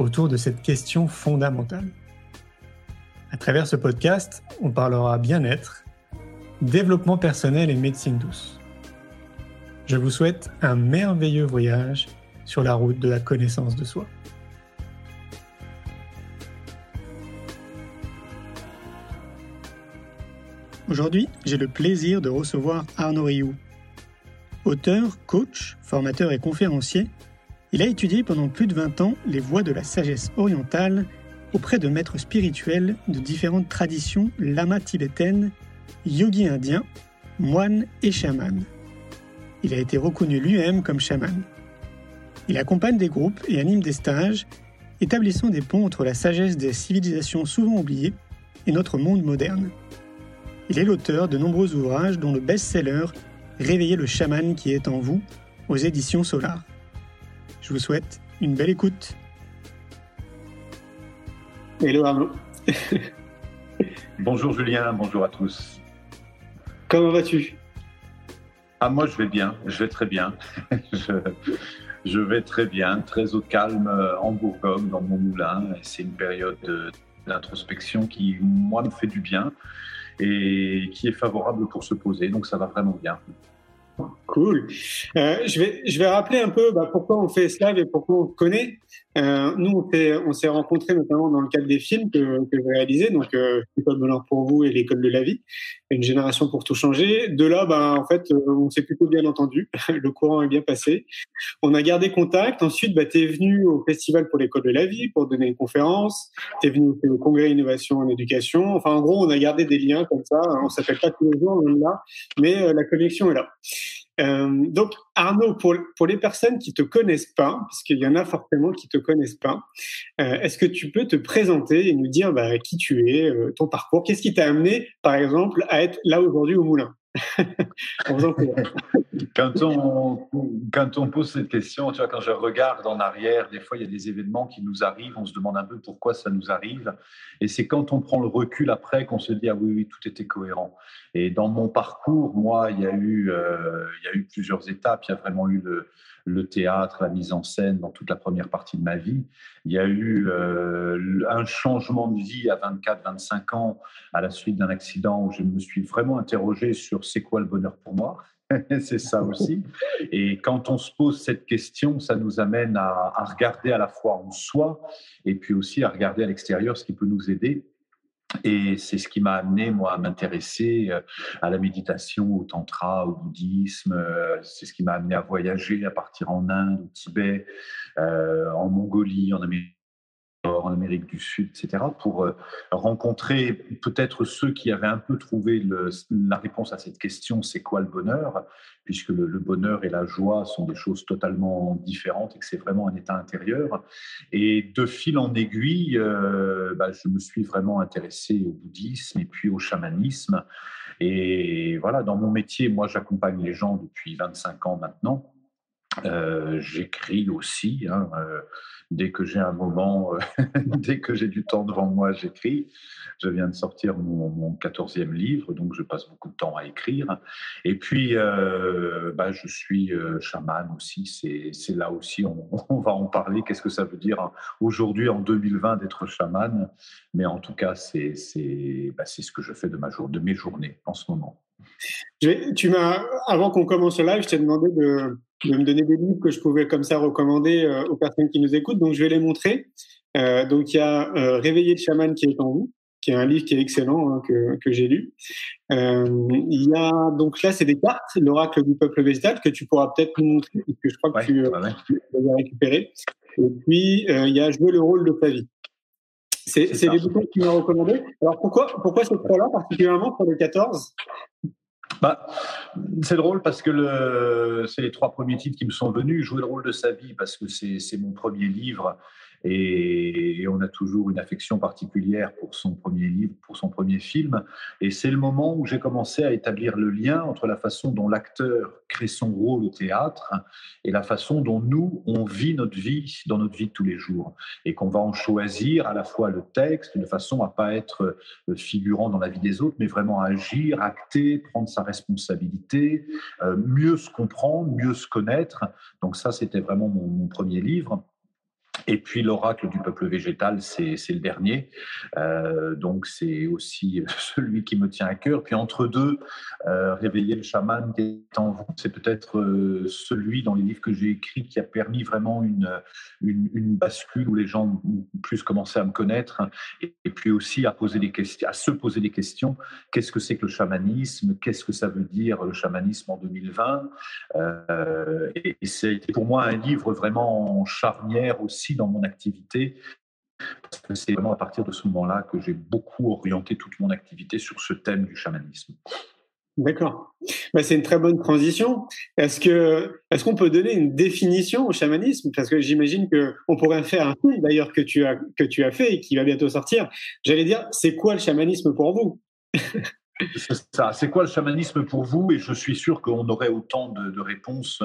autour de cette question fondamentale. À travers ce podcast, on parlera bien-être, développement personnel et médecine douce. Je vous souhaite un merveilleux voyage sur la route de la connaissance de soi. Aujourd'hui, j'ai le plaisir de recevoir Arnaud Rioux. Auteur, coach, formateur et conférencier, il a étudié pendant plus de 20 ans les voies de la sagesse orientale auprès de maîtres spirituels de différentes traditions lama tibétaines, yogi indiens, moines et chamans. Il a été reconnu lui-même comme chaman. Il accompagne des groupes et anime des stages, établissant des ponts entre la sagesse des civilisations souvent oubliées et notre monde moderne. Il est l'auteur de nombreux ouvrages dont le best-seller Réveillez le chaman qui est en vous aux éditions Solar. Je vous souhaite une belle écoute. Hello Arnaud. bonjour Julien, bonjour à tous. Comment vas-tu? Ah moi je vais bien, je vais très bien. je, vais très bien, très au calme euh, en Bourgogne, dans mon moulin. C'est une période d'introspection qui, moi, me fait du bien et qui est favorable pour se poser. Donc ça va vraiment bien. Cool. Euh, je, vais, je vais rappeler un peu bah, pourquoi on fait ce live et pourquoi on connaît. Euh, nous, on s'est rencontrés notamment dans le cadre des films que, que j'ai réalisés, donc euh, L'école de l'or pour vous et L'école de la vie, une génération pour tout changer. De là, bah, en fait, euh, on s'est plutôt bien entendu, le courant est bien passé. On a gardé contact. Ensuite, bah, tu es venu au Festival pour l'école de la vie pour donner une conférence. Tu es venu au Congrès Innovation en éducation. Enfin, en gros, on a gardé des liens comme ça. On s'appelle pas tous les jours, là, mais euh, la connexion est là. Euh, donc Arnaud, pour, les personnes qui te connaissent pas, parce qu'il y en a forcément qui te connaissent pas, euh, est-ce que tu peux te présenter et nous dire bah, qui tu es, euh, ton parcours, qu'est-ce qui t'a amené, par exemple, à être là aujourd'hui au Moulin? Quand, on, pose cette question, quand je regarde en arrière, des fois il y a des événements qui nous arrivent, on se demande un peu pourquoi ça nous arrive. Et c'est quand on prend le recul après qu'on se dit ah oui, oui, tout était cohérent. Et dans mon parcours, moi, il y a eu, euh, il y a eu plusieurs étapes. Il y a vraiment eu le, théâtre, la mise en scène dans toute la première partie de ma vie. Il y a eu euh, un changement de vie à 24-25 ans à la suite d'un accident où je me suis vraiment interrogé sur c'est quoi le bonheur pour moi. c'est ça aussi. Et quand on se pose cette question, ça nous amène à regarder à la fois en soi et puis aussi à regarder à l'extérieur ce qui peut nous aider et c'est ce qui m'a amené, moi, à m'intéresser euh, à la méditation, au tantra, au bouddhisme. Euh, c'est ce qui m'a amené à voyager, à partir en Inde, au Tibet, euh, en Mongolie, en Amérique en Amérique du Sud, etc., pour euh, rencontrer peut-être ceux qui avaient un peu trouvé la réponse à cette question, c'est quoi le bonheur? Puisque le, bonheur et la joie sont des choses totalement différentes et que c'est vraiment un état intérieur. Et de fil en aiguille, euh, bah, je me suis vraiment intéressé au bouddhisme et puis au chamanisme. Et voilà, dans mon métier, moi, j'accompagne les gens depuis 25 ans maintenant. Euh, j'écris aussi. Hein, dès que j'ai un moment, euh, dès que j'ai du temps devant moi, j'écris. Je viens de sortir mon, quatorzième livre, donc je passe beaucoup de temps à écrire. Et puis, euh, bah, je suis euh, chaman aussi. C'est là aussi, on, va en parler. Qu'est-ce que ça veut dire hein, aujourd'hui, en 2020, d'être chaman? Mais en tout cas, c'est bah, ce que je fais de, ma jour, de mes journées en ce moment. Tu m'as, avant qu'on commence le live, je t'ai demandé de, de, me donner des livres que je pouvais comme ça recommander euh, aux personnes qui nous écoutent. Donc, je vais les montrer. Euh, donc, il y a euh, Réveiller le chaman qui est en vous, qui est un livre qui est excellent hein, que, que j'ai lu. Il y a donc là, c'est des cartes, l'oracle du peuple végétal que tu pourras peut-être nous montrer, parce que je crois que tu, ouais. tu vas récupérer. Et puis, il y a jouer le rôle de ta vie. C'est des boutons qui m'ont recommandé. Alors pourquoi, pourquoi ces trois-là, particulièrement pour les 14 bah, c'est drôle parce que c'est les trois premiers titres qui me sont venus. Jouer le rôle de sa vie parce que c'est mon premier livre et, toujours une affection particulière pour son premier livre, pour son premier film. Et c'est le moment où j'ai commencé à établir le lien entre la façon dont l'acteur crée son rôle au théâtre et la façon dont nous, on vit notre vie dans notre vie de tous les jours. Et qu'on va en choisir à la fois le texte de façon à pas être figurant dans la vie des autres, mais vraiment agir, acter, prendre sa responsabilité, euh, mieux se comprendre, mieux se connaître. Donc ça, c'était vraiment mon premier livre. Et puis l'oracle du peuple végétal, c'est le dernier. Euh, donc c'est aussi celui qui me tient à cœur. Puis entre deux, euh, Réveiller le chaman est en vous, c'est peut-être euh, celui dans les livres que j'ai écrits qui a permis vraiment une, une, bascule où les gens ont plus commencé à me connaître et, puis aussi à, poser des questions, à se poser des questions. Qu'est-ce que c'est que le chamanisme? Qu'est-ce que ça veut dire le chamanisme en 2020 Et, et c'est pour moi un livre vraiment charnière aussi dans mon activité. Parce que c'est vraiment à partir de ce moment-là que j'ai beaucoup orienté toute mon activité sur ce thème du chamanisme. D'accord. Bah, c'est une très bonne transition. Est-ce que est-ce qu'on peut donner une définition au chamanisme? Parce que j'imagine que on pourrait faire un film d'ailleurs que que tu as fait et qui va bientôt sortir. J'allais dire, c'est quoi le chamanisme pour vous? C'est quoi le chamanisme pour vous? Et je suis sûr qu'on aurait autant de, réponses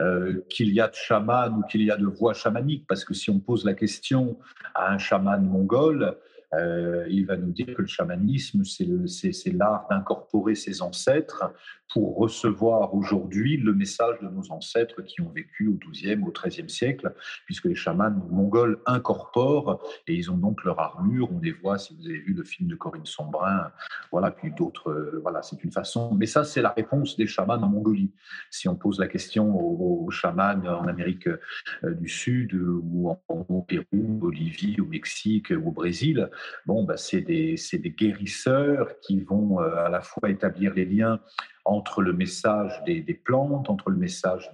euh, qu'il y a de chamans ou qu'il y a de voix chamaniques, parce que si on pose la question à un chaman mongol, euh, il va nous dire que le chamanisme, c'est l'art d'incorporer ses ancêtres pour recevoir aujourd'hui le message de nos ancêtres qui ont vécu au XIIe, au XIIIe siècle, puisque les chamans mongols incorporent et ils ont donc leur armure. On les voit, si vous avez vu le film de Corinne Sombrin, voilà, puis d'autres, euh, voilà, c'est une façon. Mais ça, c'est la réponse des chamans en Mongolie. Si on pose la question aux, chamans en Amérique euh, du Sud ou au Pérou, Bolivie, au Mexique ou au Brésil, bon, bah, c'est des, guérisseurs qui vont euh, à la fois établir les liens entre le message des, plantes, entre le message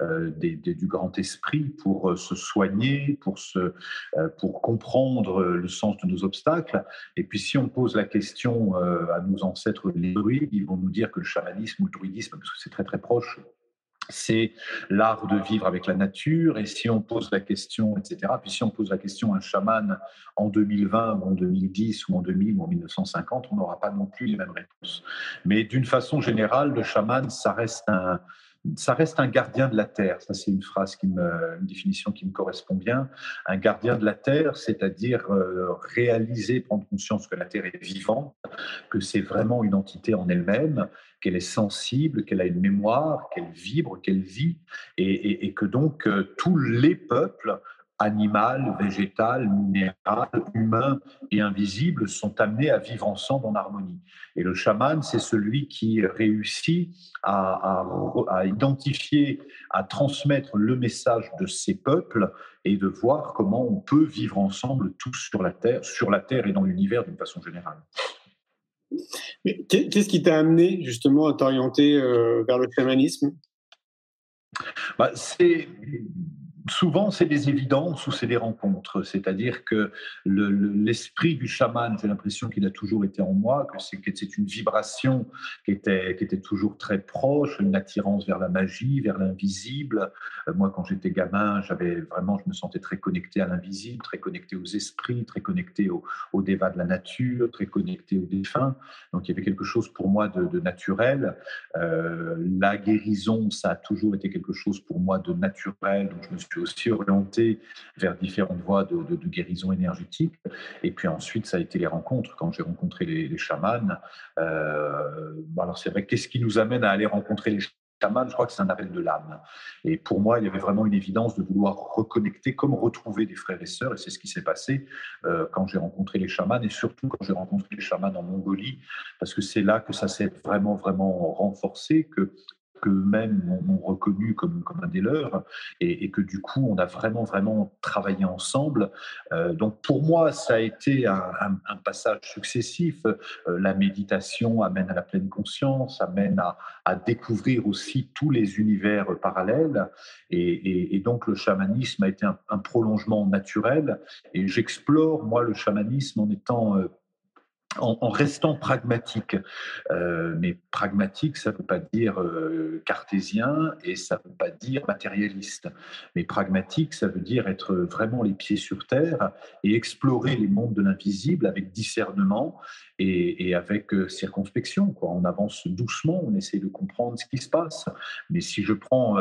euh, du grand esprit pour euh, se soigner, pour comprendre le sens de nos obstacles. Et puis si on pose la question à nos ancêtres les druides, ils vont nous dire que le chamanisme ou le druidisme, parce que c'est très très proche, c'est l'art de vivre avec la nature. Et si on pose la question, etc., puis si on pose la question à un chaman en 2020 ou en 2010 ou en 2000 ou en 1950, on n'aura pas non plus les mêmes réponses. Mais d'une façon générale, le chaman, ça reste un, ça reste un gardien de la terre. Ça, c'est une phrase qui me, une définition qui me correspond bien. Un gardien de la terre, c'est-à-dire euh, réaliser, prendre conscience que la terre est vivante, que c'est vraiment une entité en elle-même, qu'elle est sensible, qu'elle a une mémoire, qu'elle vibre, qu'elle vit, et, que donc euh, tous les peuples animal, végétal, minéral, humain et invisible sont amenés à vivre ensemble en harmonie. Et le chaman, c'est celui qui réussit à, identifier, à transmettre le message de ces peuples et de voir comment on peut vivre ensemble tous sur la Terre, sur la Terre et dans l'univers d'une façon générale. Qu'est-ce qui t'a amené justement à t'orienter euh, vers le chamanisme bah, souvent, c'est des évidences ou c'est des rencontres. C'est-à-dire que l'esprit du chaman, j'ai l'impression qu'il a toujours été en moi, que c'est une vibration qui était, toujours très proche, une attirance vers la magie, vers l'invisible. Euh, moi, quand j'étais gamin, j'avais vraiment, je me sentais très connecté à l'invisible, très connecté aux esprits, très connecté au, au de la nature, très connecté aux défunts. Donc, il y avait quelque chose pour moi de, naturel. Euh, la guérison, ça a toujours été quelque chose pour moi de naturel. Donc, je me suis aussi orienté vers différentes voies de, guérison énergétique. Et puis ensuite, ça a été les rencontres. Quand j'ai rencontré les, chamans, euh, alors c'est vrai, qu'est-ce qui nous amène à aller rencontrer les chamans? Je crois que c'est un appel de l'âme. Et pour moi, il y avait vraiment une évidence de vouloir reconnecter, comme retrouver des frères et sœurs. Et c'est ce qui s'est passé euh, quand j'ai rencontré les chamans, et surtout quand j'ai rencontré les chamans en Mongolie, parce que c'est là que ça s'est vraiment, vraiment renforcé, que qu'eux-mêmes m'ont reconnu comme, comme un des leurs, et, que du coup, on a vraiment, vraiment travaillé ensemble. Euh, donc pour moi, ça a été un, passage successif. Euh, la méditation amène à la pleine conscience, amène à, découvrir aussi tous les univers parallèles, et, donc le chamanisme a été un, un prolongement naturel, et j'explore, moi, le chamanisme en étant... En, restant pragmatique. Euh, mais pragmatique, ça ne veut pas dire euh, cartésien et ça ne veut pas dire matérialiste. Mais pragmatique, ça veut dire être vraiment les pieds sur terre et explorer les mondes de l'invisible avec discernement et, avec euh, circonspection. Quoi. On avance doucement, on essaie de comprendre ce qui se passe. Mais si je prends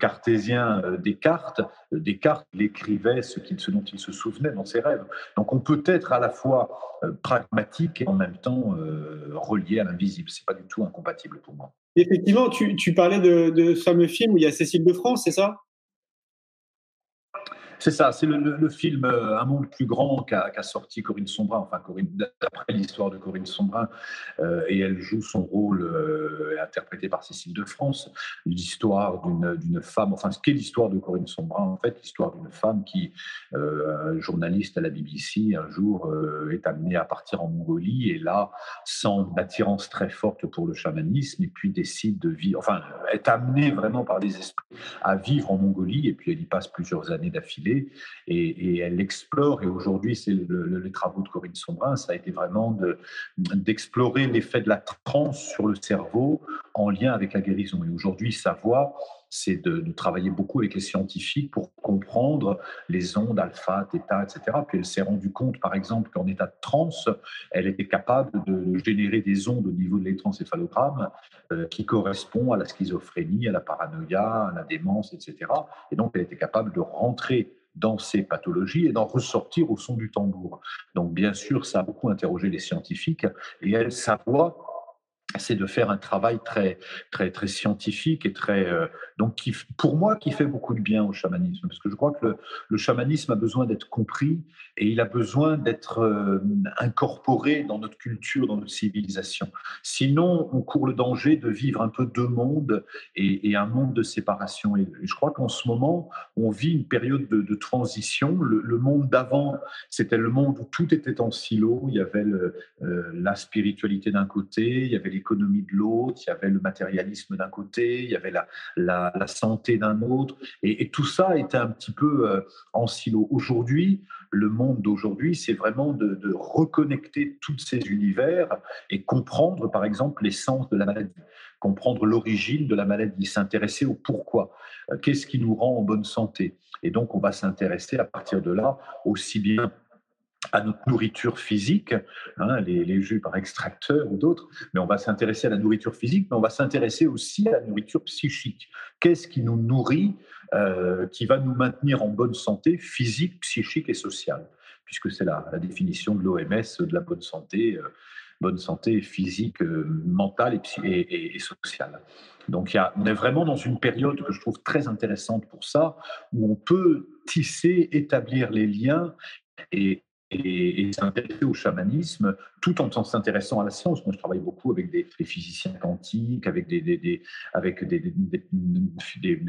cartésien Descartes, Descartes l'écrivait ce, ce dont il se souvenait dans ses rêves. Donc on peut être à la fois pragmatique et en même temps euh, relié à l'invisible. C'est pas du tout incompatible pour moi. Effectivement, tu, tu parlais de, de, ce fameux film où il y a Cécile de France, c'est ça? C'est ça, c'est le, film euh, Un monde plus grand qu'a sorti Corinne Sombrin, enfin Corinne, d'après l'histoire de Corinne Sombrin, euh, et elle joue son rôle euh, interprété par Cécile de France, l'histoire d'une femme, enfin ce qu'est l'histoire de Corinne Sombrin en fait, l'histoire d'une femme qui, journaliste à la BBC, un jour est amenée à partir en Mongolie et là une attirance très forte pour le chamanisme et puis décide de vivre, enfin est amenée vraiment par les esprits à vivre en Mongolie et puis elle y passe plusieurs années d'affilée et, elle explore. Et aujourd'hui, c'est le, les travaux de Corinne Sombrin, ça a été vraiment d'explorer l'effet de la transe sur le cerveau en lien avec la guérison. Et aujourd'hui, sa voie, c'est de, travailler beaucoup avec les scientifiques pour comprendre les ondes alpha, θ, etc. Puis elle s'est rendue compte, par exemple, qu'en état de transe, elle était capable de générer des ondes au niveau de l'électroencéphalogramme euh, qui correspondent à la schizophrénie, à la paranoïa, à la démence, etc. Et donc, elle était capable de rentrer dans ces pathologies et d'en ressortir au son du tambour. Donc bien sûr, ça a beaucoup interrogé les scientifiques et elle, sa voix c'est de faire un travail très très très scientifique et très euh, donc qui, pour moi qui fait beaucoup de bien au chamanisme. Parce que je crois que le, chamanisme a besoin d'être compris et il a besoin d'être euh, incorporé dans notre culture dans notre civilisation. Sinon on court le danger de vivre un peu deux mondes et, un monde de séparation. Et je crois qu'en ce moment on vit une période de, transition. Le, monde d'avant c'était le monde où tout était en silo. Il y avait le, euh, la spiritualité d'un côté il y avait les l'économie de l'autre, il y avait le matérialisme d'un côté, il y avait la, la, santé d'un autre, et, tout ça était un petit peu euh, en silo. Aujourd'hui, le monde d'aujourd'hui, c'est vraiment de, reconnecter tous ces univers et comprendre, par exemple, l'essence de la maladie, comprendre l'origine de la maladie, s'intéresser au pourquoi, euh, qu'est-ce qui nous rend en bonne santé? Et donc, on va s'intéresser à partir de là aussi bien à notre nourriture physique, hein, les, jus par extracteur ou d'autres, mais on va s'intéresser à la nourriture physique, mais on va s'intéresser aussi à la nourriture psychique. Qu'est-ce qui nous nourrit, euh, qui va nous maintenir en bonne santé physique, psychique et sociale? Puisque c'est la, la, définition de l'OMS de la bonne santé, euh, bonne santé physique, euh, mentale et, sociale. Donc y a, on est vraiment dans une période que je trouve très intéressante pour ça, où on peut tisser, établir les liens et, et, s'intéresser au chamanisme tout en s'intéressant à la science. Moi, je travaille beaucoup avec des, physiciens quantiques, avec, des,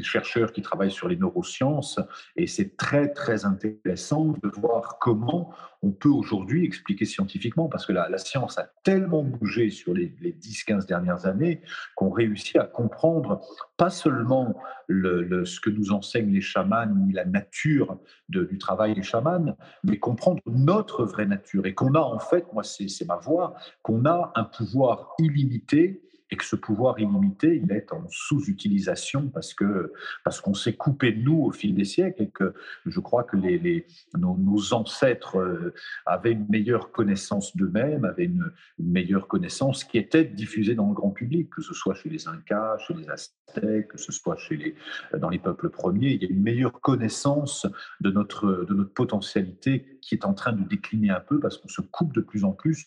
chercheurs qui travaillent sur les neurosciences, et c'est très, très intéressant de voir comment on peut aujourd'hui expliquer scientifiquement, parce que la, science a tellement bougé sur les, les 10-15 dernières années qu'on réussit à comprendre pas seulement le, ce que nous enseignent les chamans, ni la nature du travail des chamans, mais comprendre notre vraie nature, et qu'on a en fait, moi c'est ma voix, qu'on a un pouvoir illimité et que ce pouvoir illimité, il est en sous-utilisation parce que parce qu'on s'est coupé de nous au fil des siècles et que je crois que les nos, ancêtres euh, avaient une meilleure connaissance d'eux-mêmes, avaient une, meilleure connaissance qui était diffusée dans le grand public, que ce soit chez les Incas, chez les Aztèques, que ce soit chez les dans les peuples premiers, il y a une meilleure connaissance de notre de notre potentialité qui est en train de décliner un peu parce qu'on se coupe de plus en plus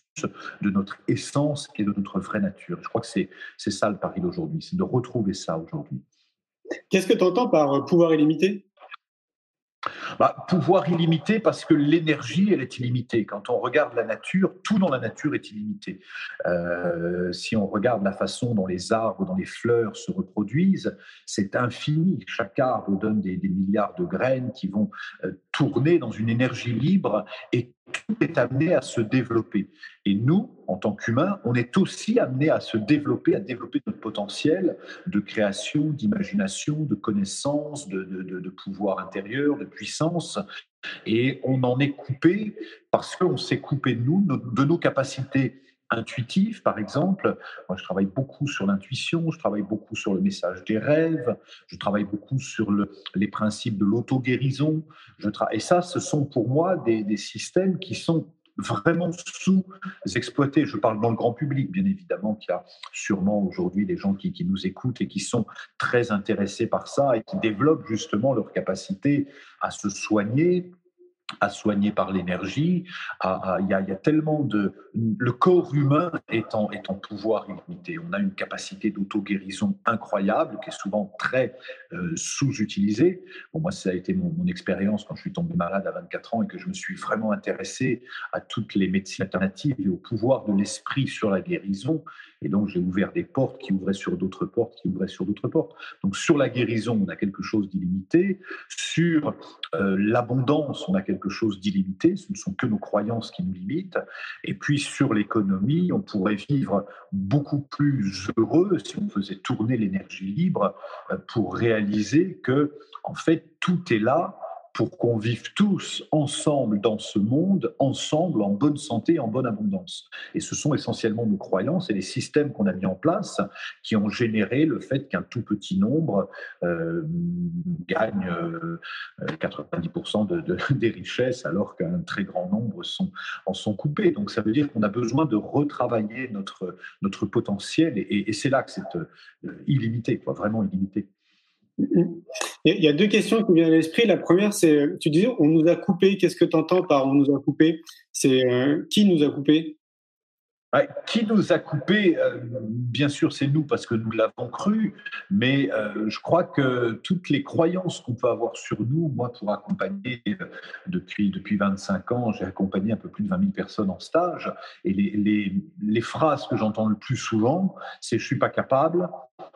de notre essence et de notre vraie nature. Je crois que c'est c'est ça le pari d'aujourd'hui, c'est de retrouver ça aujourd'hui. Qu'est-ce que tu entends par euh, pouvoir illimité? Bah, pouvoir illimité parce que l'énergie, elle est illimitée. Quand on regarde la nature, tout dans la nature est illimité. Euh, si on regarde la façon dont les arbres, dont les fleurs se reproduisent, c'est infini. Chaque arbre donne des, milliards de graines qui vont euh, tourner dans une énergie libre et tout est amené à se développer. Et nous, en tant qu'humains, on est aussi amené à se développer, à développer notre potentiel de création, d'imagination, de connaissance, de, de, pouvoir intérieur, de puissance. Et on en est coupé parce qu'on s'est coupé de nous, de nos capacités intuitives, par exemple. Moi, je travaille beaucoup sur l'intuition, je travaille beaucoup sur le message des rêves, je travaille beaucoup sur le, les principes de l'auto-guérison. Et ça, ce sont pour moi des, des systèmes qui sont vraiment sous-exploités. Je parle dans le grand public, bien évidemment, qu'il y a sûrement aujourd'hui des gens qui, qui, nous écoutent et qui sont très intéressés par ça et qui développent justement leur capacité à se soigner, à soigner par l'énergie. Il y, a tellement de... Le corps humain est en, est en pouvoir illimité. On a une capacité d'auto-guérison incroyable qui est souvent très euh, sous-utilisée. Moi, ça a été mon, expérience quand je suis tombé malade à 24 ans et que je me suis vraiment intéressé à toutes les médecines alternatives et au pouvoir de l'esprit sur la guérison. Et donc, j'ai ouvert des portes qui ouvraient sur d'autres portes, qui ouvraient sur d'autres portes. Donc, sur la guérison, on a quelque chose d'illimité. Sur euh, l'abondance, on a quelque chose d'illimité. Ce ne sont que nos croyances qui nous limitent. Et puis, sur l'économie, on pourrait vivre beaucoup plus heureux si on faisait tourner l'énergie libre euh, pour réaliser que, en fait, tout est là pour qu'on vive tous ensemble dans ce monde, ensemble, en bonne santé, en bonne abondance. Et ce sont essentiellement nos croyances et les systèmes qu'on a mis en place qui ont généré le fait qu'un tout petit nombre euh, gagne 90% euh, de, des richesses alors qu'un très grand nombre sont, en sont coupés. Donc ça veut dire qu'on a besoin de retravailler notre, notre potentiel et, et c'est là que c'est euh, illimité, quoi, vraiment illimité. Il y a deux questions qui viennent à l'esprit. La première, c'est, tu disais, on nous a coupé. Qu'est-ce que tu entends par on nous a coupé? C'est euh, qui nous a coupé? Qui nous a coupé? Euh, Bien sûr, c'est nous parce que nous l'avons cru, mais euh, je crois que toutes les croyances qu'on peut avoir sur nous, moi, pour accompagner depuis, depuis 25 ans, j'ai accompagné un peu plus de 20 000 personnes en stage, et les, les, les phrases que j'entends le plus souvent, c'est je suis pas capable,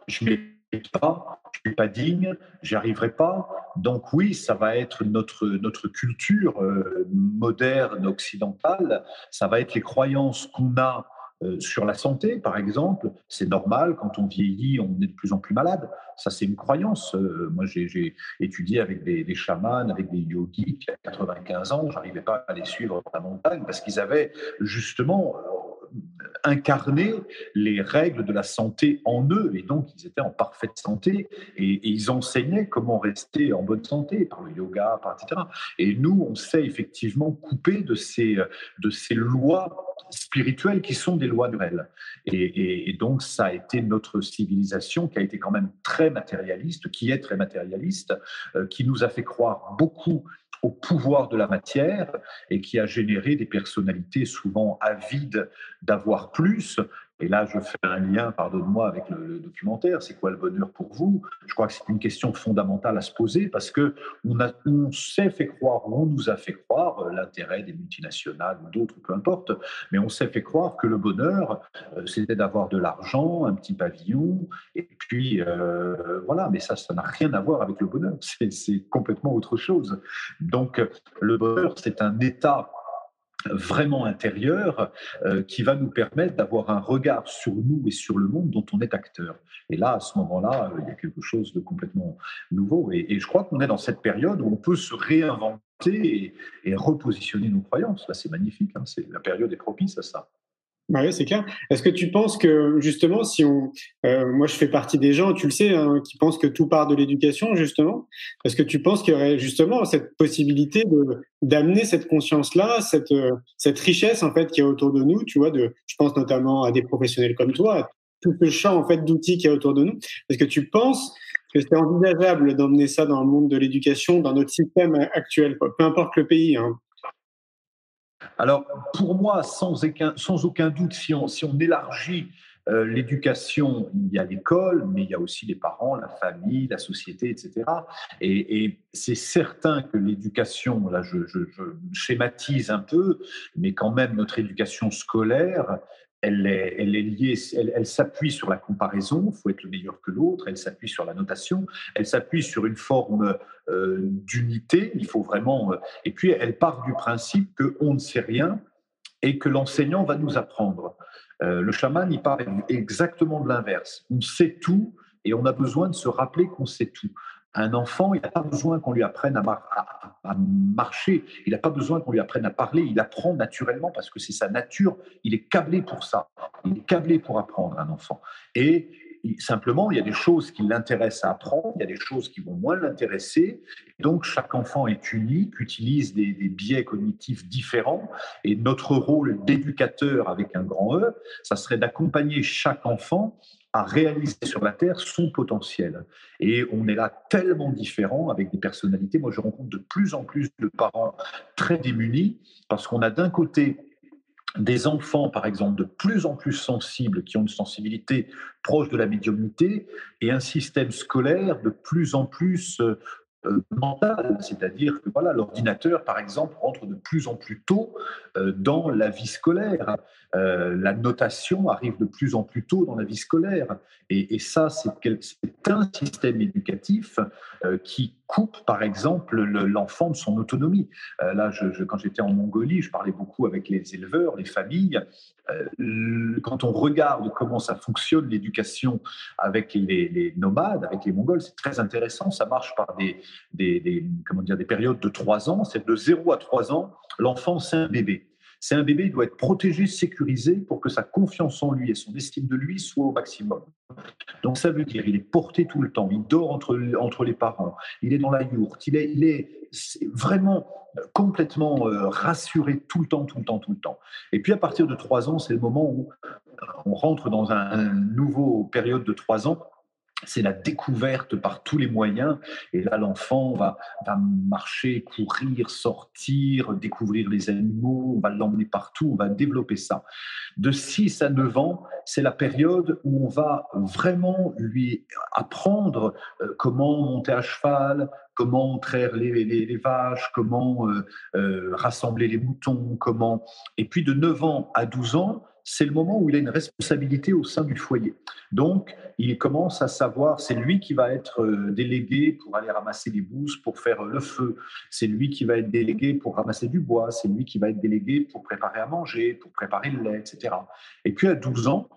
je m'ai pas, je suis pas digne, j'y arriverai pas. Donc oui, ça va être notre notre culture euh, moderne occidentale, ça va être les croyances qu'on a euh, sur la santé, par exemple, c'est normal, quand on vieillit, on est de plus en plus malade. Ça, c'est une croyance. Euh, moi, j'ai étudié avec des, chamans, avec des yogis qui, à 95 ans, j'arrivais pas à les suivre dans la montagne parce qu'ils avaient justement incarner les règles de la santé en eux, et donc ils étaient en parfaite santé, et, ils enseignaient comment rester en bonne santé par le yoga, par, etc. Et nous, on s'est effectivement coupé de ces, de ces lois spirituelles qui sont des lois naturelles. Et, et, donc, ça a été notre civilisation qui a été quand même très matérialiste, qui est très matérialiste, euh, qui nous a fait croire beaucoup au pouvoir de la matière et qui a généré des personnalités souvent avides d'avoir plus et là, je fais un lien, pardonne-moi, avec le, documentaire. C'est quoi le bonheur pour vous? Je crois que c'est une question fondamentale à se poser parce que on, s'est fait croire, on nous a fait croire euh, l'intérêt des multinationales ou d'autres, peu importe, mais on s'est fait croire que le bonheur, euh, c'était d'avoir de l'argent, un petit pavillon, et puis euh, voilà. Mais ça, ça n'a rien à voir avec le bonheur. C'est complètement autre chose. Donc, le bonheur, c'est un état vraiment intérieur euh, qui va nous permettre d'avoir un regard sur nous et sur le monde dont on est acteur. Et là, à ce moment-là, euh, il y a quelque chose de complètement nouveau. Et, je crois qu'on est dans cette période où on peut se réinventer et, repositionner nos croyances. Là, c'est magnifique. Hein. la période est propice à ça. Bah oui, c'est clair. Est-ce que tu penses que justement, si on, euh, moi je fais partie des gens, tu le sais, hein, qui pensent que tout part de l'éducation justement. Est-ce que tu penses qu'il y aurait justement cette possibilité de d'amener cette conscience-là, cette euh, cette richesse en fait qui est autour de nous, tu vois, de, je pense notamment à des professionnels comme toi, tout ce champ en fait d'outils qui est autour de nous. Est-ce que tu penses que c'est envisageable d'emmener ça dans le monde de l'éducation, dans notre système actuel, peu importe le pays. Hein? Alors, pour moi, sans aucun, doute, si on, si on élargit euh, l'éducation, il y a l'école, mais il y a aussi les parents, la famille, la société, etc. Et, c'est certain que l'éducation, là je, je, schématise un peu, mais quand même notre éducation scolaire, elle est, liée, elle, s'appuie sur la comparaison, il faut être le meilleur que l'autre, elle s'appuie sur la notation, elle s'appuie sur une forme euh, d'unité, il faut vraiment... Euh, et puis elle part du principe qu'on ne sait rien et que l'enseignant va nous apprendre. Euh, le chaman, il parle exactement de l'inverse. On sait tout et on a besoin de se rappeler qu'on sait tout. Un enfant, il n'a pas besoin qu'on lui apprenne à, marcher, il n'a pas besoin qu'on lui apprenne à parler, il apprend naturellement parce que c'est sa nature, il est câblé pour ça, il est câblé pour apprendre un enfant. Et simplement, il y a des choses qui l'intéressent à apprendre, il y a des choses qui vont moins l'intéresser. Donc, chaque enfant est unique, utilise des, des, biais cognitifs différents. Et notre rôle d'éducateur avec un grand E, ça serait d'accompagner chaque enfant à réaliser sur la Terre son potentiel. Et on est là tellement différents avec des personnalités. Moi, je rencontre de plus en plus de parents très démunis parce qu'on a d'un côté des enfants, par exemple, de plus en plus sensibles, qui ont une sensibilité proche de la médiumnité, et un système scolaire de plus en plus euh, c'est-à-dire que voilà, l'ordinateur, par exemple, rentre de plus en plus tôt euh, dans la vie scolaire. Euh, la notation arrive de plus en plus tôt dans la vie scolaire. Et, ça, c'est un système éducatif qui coupe, par exemple, l'enfant de son autonomie. là, je, quand j'étais en Mongolie, je parlais beaucoup avec les éleveurs, les familles. quand on regarde comment ça fonctionne, l'éducation avec les, les, nomades, avec les Mongols, c'est très intéressant. Ça marche par des, des, comment dire, des périodes de trois ans. C'est de 0 à 3 ans, l'enfant, c'est un bébé. C'est un bébé, il doit être protégé, sécurisé pour que sa confiance en lui et son estime de lui soit au maximum. Donc ça veut dire il est porté tout le temps, il dort entre, entre les parents, il est dans la yourte, il est, vraiment complètement euh, rassuré tout le temps, tout le temps, tout le temps. Et puis à partir de trois ans, c'est le moment où on rentre dans un, un nouveau période de trois ans c'est la découverte par tous les moyens. Et là, l'enfant va, marcher, courir, sortir, découvrir les animaux, on va l'emmener partout, on va développer ça. De 6 à 9 ans, c'est la période où on va vraiment lui apprendre euh, comment monter à cheval, comment traire les, vaches, comment euh, euh, rassembler les moutons, comment... Et puis de 9 ans à 12 ans, c'est le moment où il a une responsabilité au sein du foyer. Donc, il commence à savoir, c'est lui qui va être euh, délégué pour aller ramasser les bouses, pour faire le feu. C'est lui qui va être délégué pour ramasser du bois. C'est lui qui va être délégué pour préparer à manger, pour préparer le lait, etc. Et puis, à 12 ans,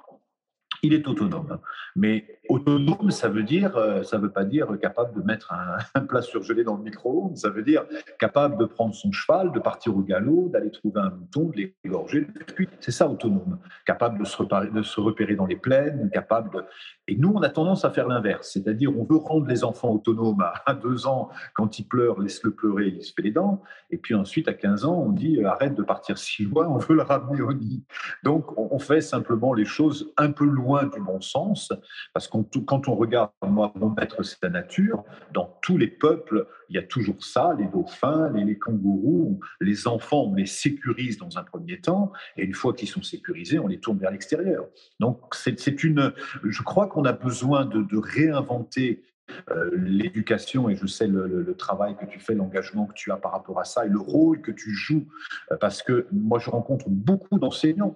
il est autonome. Mais autonome, ça veut dire, euh, ça veut pas dire capable de mettre un, plat surgelé dans le micro-ondes. Ça veut dire capable de prendre son cheval, de partir au galop, d'aller trouver un mouton, de l'égorger. C'est ça autonome. Capable de se, repérer, de se repérer dans les plaines, capable de. Et nous, on a tendance à faire l'inverse, c'est-à-dire on veut rendre les enfants autonomes à deux ans. Quand il pleure, laisse-le pleurer, il se fait les dents. Et puis ensuite, à 15 ans, on dit arrête de partir si loin, on veut le ramener au nid. Donc, on fait simplement les choses un peu loin du bon sens, parce que quand on regarde, moi, mon maître, c'est la nature, dans tous les peuples, il y a toujours ça, les dauphins, les, kangourous, les enfants, on les sécurise dans un premier temps, et une fois qu'ils sont sécurisés, on les tourne vers l'extérieur. Donc, c'est une, je crois qu'on a besoin de, réinventer euh, l'éducation et je sais le, le, travail que tu fais, l'engagement que tu as par rapport à ça et le rôle que tu joues, euh, parce que moi je rencontre beaucoup d'enseignants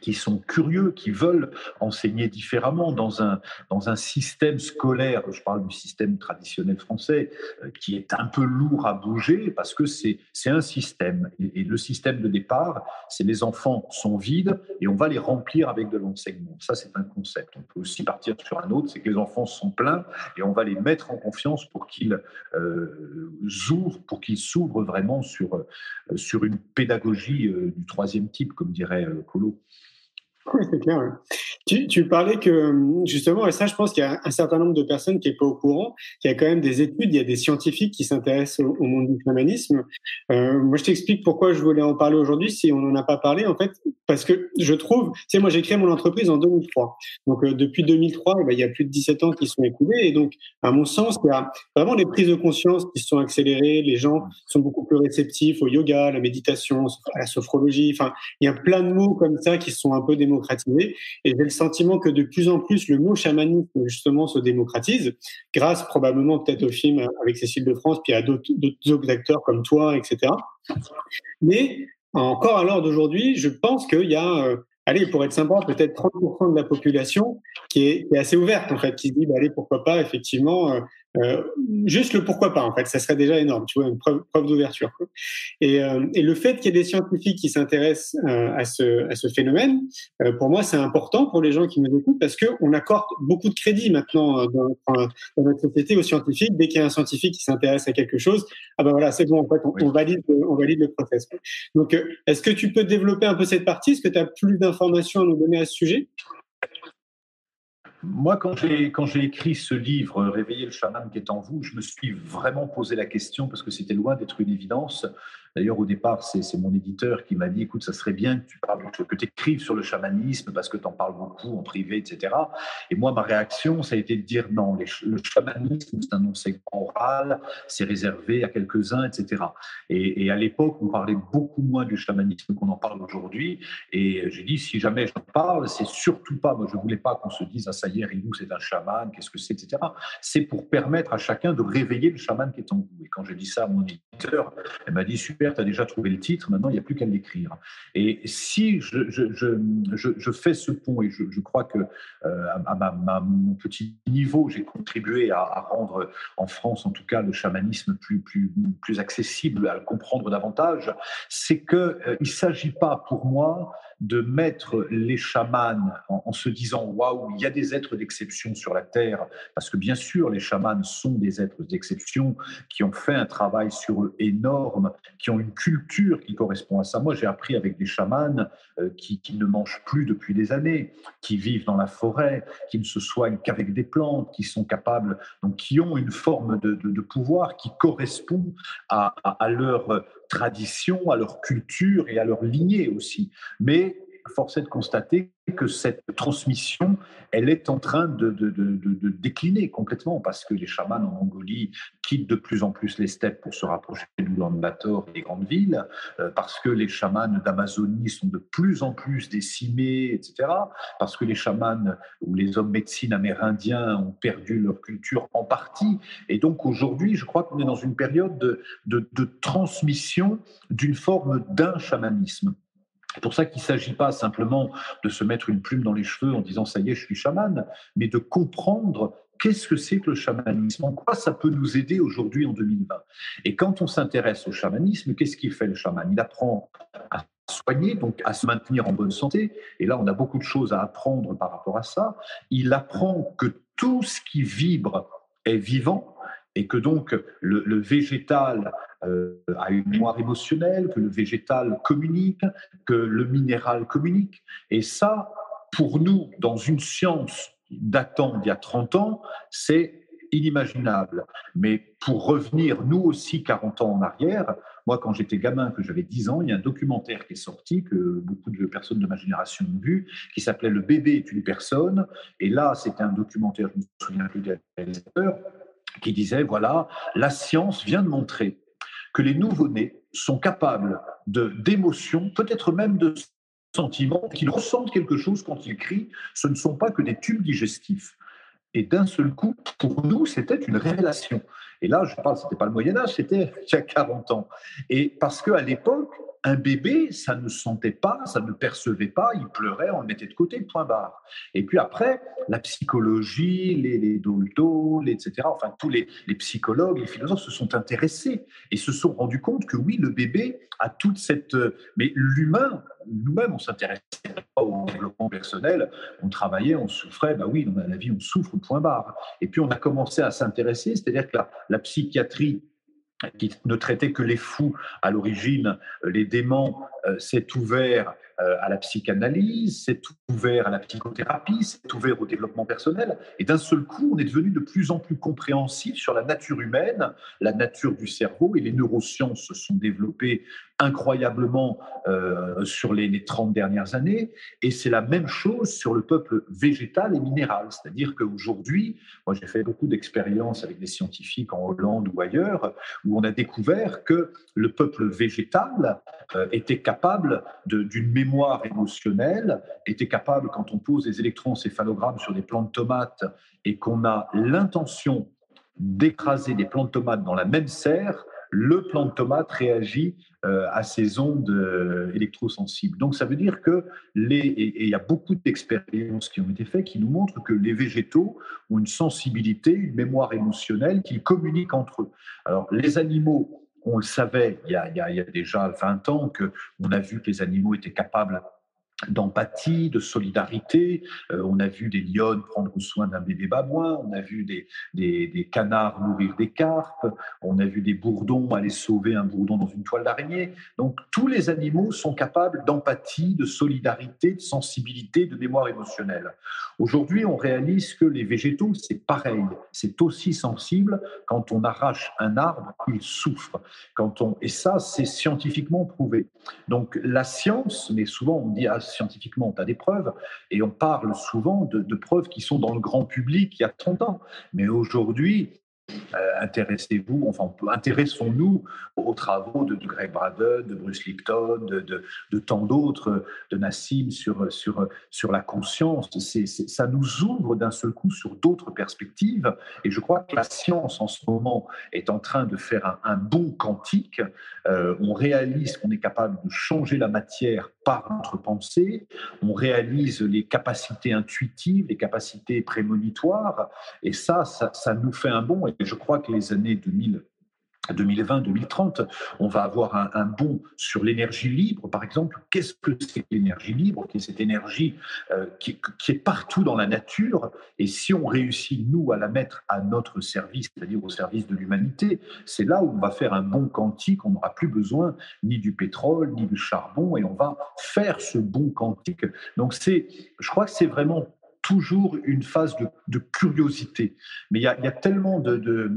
qui sont curieux, qui veulent enseigner différemment dans un, dans un système scolaire, je parle du système traditionnel français, euh, qui est un peu lourd à bouger parce que c'est un système. Et, le système de départ, c'est les enfants sont vides et on va les remplir avec de l'enseignement. Ça, c'est un concept. On peut aussi partir sur un autre, c'est que les enfants sont pleins et on va les mettre en confiance pour qu'ils euh, ouvrent, pour qu'ils s'ouvrent vraiment sur, euh, sur une pédagogie euh, du troisième type, comme dirait Colo. Oui, c'est clair. Tu, parlais que, justement, et ça, je pense qu'il y a un certain nombre de personnes qui n'est pas au courant, qu'il y a quand même des études, il y a des scientifiques qui s'intéressent au, monde du chamanisme. Euh, moi, je t'explique pourquoi je voulais en parler aujourd'hui, si on n'en a pas parlé, en fait, parce que je trouve, tu sais, moi, j'ai créé mon entreprise en 2003. Donc, euh, depuis 2003, eh ben, il y a plus de 17 ans qui sont écoulés. Et donc, à mon sens, il y a vraiment des prises de conscience qui se sont accélérées. Les gens sont beaucoup plus réceptifs au yoga, à la méditation, à la sophrologie. Enfin, il y a plein de mots comme ça qui sont un peu et j'ai le sentiment que de plus en plus, le mot chamanisme, justement, se démocratise, grâce probablement peut-être au film avec Cécile de France, puis à d'autres acteurs comme toi, etc. Mais encore à l'heure d'aujourd'hui, je pense qu'il y a, euh, allez, pour être sympa, peut-être 30% de la population qui est, assez ouverte, en fait, qui se dit, bah, allez, pourquoi pas, effectivement, euh, Euh, juste le pourquoi pas, en fait, ça serait déjà énorme, tu vois, une preuve, preuve d'ouverture. Et, euh, et, le fait qu'il y ait des scientifiques qui s'intéressent euh, à, ce, à ce phénomène, euh, pour moi, c'est important pour les gens qui nous écoutent parce qu'on accorde beaucoup de crédit maintenant euh, dans, dans, notre société aux scientifiques. Dès qu'il y a un scientifique qui s'intéresse à quelque chose, ah ben voilà, c'est bon, en fait, on, on, valide, on valide le process. Donc, est-ce que tu peux développer un peu cette partie? Est-ce que tu as plus d'informations à nous donner à ce sujet? Moi, quand j'ai, quand j'ai écrit ce livre, Réveiller le chaman qui est en vous, je me suis vraiment posé la question, parce que c'était loin d'être une évidence, D'ailleurs, au départ, c'est mon éditeur qui m'a dit, écoute, ça serait bien que tu parles, que tu écrives sur le chamanisme parce que tu en parles beaucoup en privé, etc. Et moi, ma réaction, ça a été de dire non, le chamanisme, c'est un enseignement oral, c'est réservé à quelques-uns, etc. Et, à l'époque, on parlait beaucoup moins du chamanisme qu'on en parle aujourd'hui. Et j'ai dit, si jamais j'en parle, c'est surtout pas, moi, je voulais pas qu'on se dise, ah, ça y est, Ribou, c'est un chaman, qu'est-ce que c'est, etc. C'est pour permettre à chacun de réveiller le chaman qui est en vous. Et quand j'ai dit ça à mon éditeur, elle m'a dit, super, déjà trouvé le titre, maintenant il n'y a plus qu'à l'écrire. Et si je, fais ce pont, et je, crois que euh, à, mon petit niveau, j'ai contribué à, rendre en France, en tout cas, le chamanisme plus, accessible, à le comprendre davantage, c'est qu'il euh, ne s'agit pas pour moi de mettre les chamans en, se disant waouh, il y a des êtres d'exception sur la terre, parce que bien sûr, les chamans sont des êtres d'exception qui ont fait un travail sur eux énorme, qui ont une culture qui correspond à ça. Moi, j'ai appris avec des chamans euh, qui, ne mangent plus depuis des années, qui vivent dans la forêt, qui ne se soignent qu'avec des plantes, qui sont capables, donc qui ont une forme de, de, pouvoir qui correspond à, à leur tradition, à leur culture et à leur lignée aussi. Mais force est de constater que cette transmission, elle est en train de, de, de, de, décliner complètement parce que les chamans en Mongolie quittent de plus en plus les steppes pour se rapprocher de l'Ulaanbaatar et des grandes villes, euh, parce que les chamans d'Amazonie sont de plus en plus décimés, etc. Parce que les chamans ou les hommes médecine amérindiens ont perdu leur culture en partie. Et donc aujourd'hui, je crois qu'on est dans une période de, de transmission d'une forme d'un chamanisme. C'est pour ça qu'il ne s'agit pas simplement de se mettre une plume dans les cheveux en disant ça y est, je suis chaman, mais de comprendre qu'est-ce que c'est que le chamanisme, en quoi ça peut nous aider aujourd'hui en 2020. Et quand on s'intéresse au chamanisme, qu'est-ce qu'il fait le chaman? Il apprend à soigner, donc à se maintenir en bonne santé. Et là, on a beaucoup de choses à apprendre par rapport à ça. Il apprend que tout ce qui vibre est vivant et que donc le, le végétal euh, a une mémoire émotionnelle, que le végétal communique, que le minéral communique. Et ça, pour nous, dans une science datant d'il y a 30 ans, c'est inimaginable. Mais pour revenir, nous aussi, 40 ans en arrière, moi, quand j'étais gamin, que j'avais 10 ans, il y a un documentaire qui est sorti, que beaucoup de personnes de ma génération ont vu, qui s'appelait Le bébé est une personne. Et là, c'était un documentaire, je me souviens plus des réalisateurs, qui disait, voilà, la science vient de montrer que les nouveau-nés sont capables d'émotions, peut-être même de sentiments, qu'ils ressentent quelque chose quand ils crient. Ce ne sont pas que des tubes digestifs. Et d'un seul coup, pour nous, c'était une révélation. Et là, je parle, c'était pas le Moyen Âge, c'était il y a 40 ans. Et parce qu'à l'époque, un bébé, ça ne sentait pas, ça ne percevait pas, il pleurait, on le mettait de côté, point barre. Et puis après, la psychologie, les, les Dolto, etc., enfin tous les, psychologues, les philosophes se sont intéressés et se sont rendus compte que oui, le bébé a toute cette... Mais l'humain, nous-mêmes, on s'intéressait pas au développement personnel, on travaillait, on souffrait, bah oui, dans la vie, on souffre, point barre. Et puis on a commencé à s'intéresser, c'est-à-dire que la, la psychiatrie qui ne traitait que les fous à l'origine, les démons, euh, s'est ouvert euh, à la psychanalyse, s'est ouvert à la psychothérapie, s'est ouvert au développement personnel. Et d'un seul coup, on est devenu de plus en plus compréhensif sur la nature humaine, la nature du cerveau, et les neurosciences se sont développées incroyablement euh, sur les, les 30 dernières années. Et c'est la même chose sur le peuple végétal et minéral. C'est-à-dire qu'aujourd'hui, moi j'ai fait beaucoup d'expériences avec des scientifiques en Hollande ou ailleurs, où on a découvert que le peuple végétal euh, était capable d'une mémoire émotionnelle, était capable, quand on pose des électroencéphalogrammes sur des plants de tomates et qu'on a l'intention d'écraser des plants de tomates dans la même serre, le plant de tomate réagit euh, à ces ondes euh, électrosensibles. Donc ça veut dire que les et il y a beaucoup d'expériences qui ont été faites qui nous montrent que les végétaux ont une sensibilité, une mémoire émotionnelle, qu'ils communiquent entre eux. Alors les animaux on le savait il y, a, il y a, déjà 20 ans qu'on a vu que les animaux étaient capables d'empathie, de solidarité. Euh, on a vu des lionnes prendre soin d'un bébé babouin, on a vu des, canards nourrir des carpes, on a vu des bourdons aller sauver un bourdon dans une toile d'araignée. Donc tous les animaux sont capables d'empathie, de solidarité, de sensibilité, de mémoire émotionnelle. Aujourd'hui, on réalise que les végétaux, c'est pareil, c'est aussi sensible. Quand on arrache un arbre, il souffre. Quand on... Et ça, c'est scientifiquement prouvé. Donc la science, mais souvent on dit ah, scientifiquement, on a des preuves, et on parle souvent de, preuves qui sont dans le grand public il y a 30 ans. Mais aujourd'hui, intéressez-vous, enfin, intéressons-nous aux travaux de, Greg Braden, de Bruce Lipton, de, de, tant d'autres, de Nassim sur, sur, sur la conscience. C'est, ça nous ouvre d'un seul coup sur d'autres perspectives. Et je crois que la science en ce moment est en train de faire un, bond quantique. Euh, on réalise qu'on est capable de changer la matière par notre pensée. On réalise les capacités intuitives, les capacités prémonitoires. Et ça, ça, nous fait un bond. Je crois que les années 2000 2020-2030, on va avoir un, un bond sur l'énergie libre, par exemple. Qu'est-ce que c'est l'énergie libre Qui cette énergie euh, qui, qui, est partout dans la nature? Et si on réussit, nous, à la mettre à notre service, c'est-à-dire au service de l'humanité, c'est là où on va faire un bond quantique. On n'aura plus besoin ni du pétrole, ni du charbon, et on va faire ce bond quantique. Donc, c'est, je crois que c'est vraiment toujours une phase de, curiosité. Mais il y a, tellement de,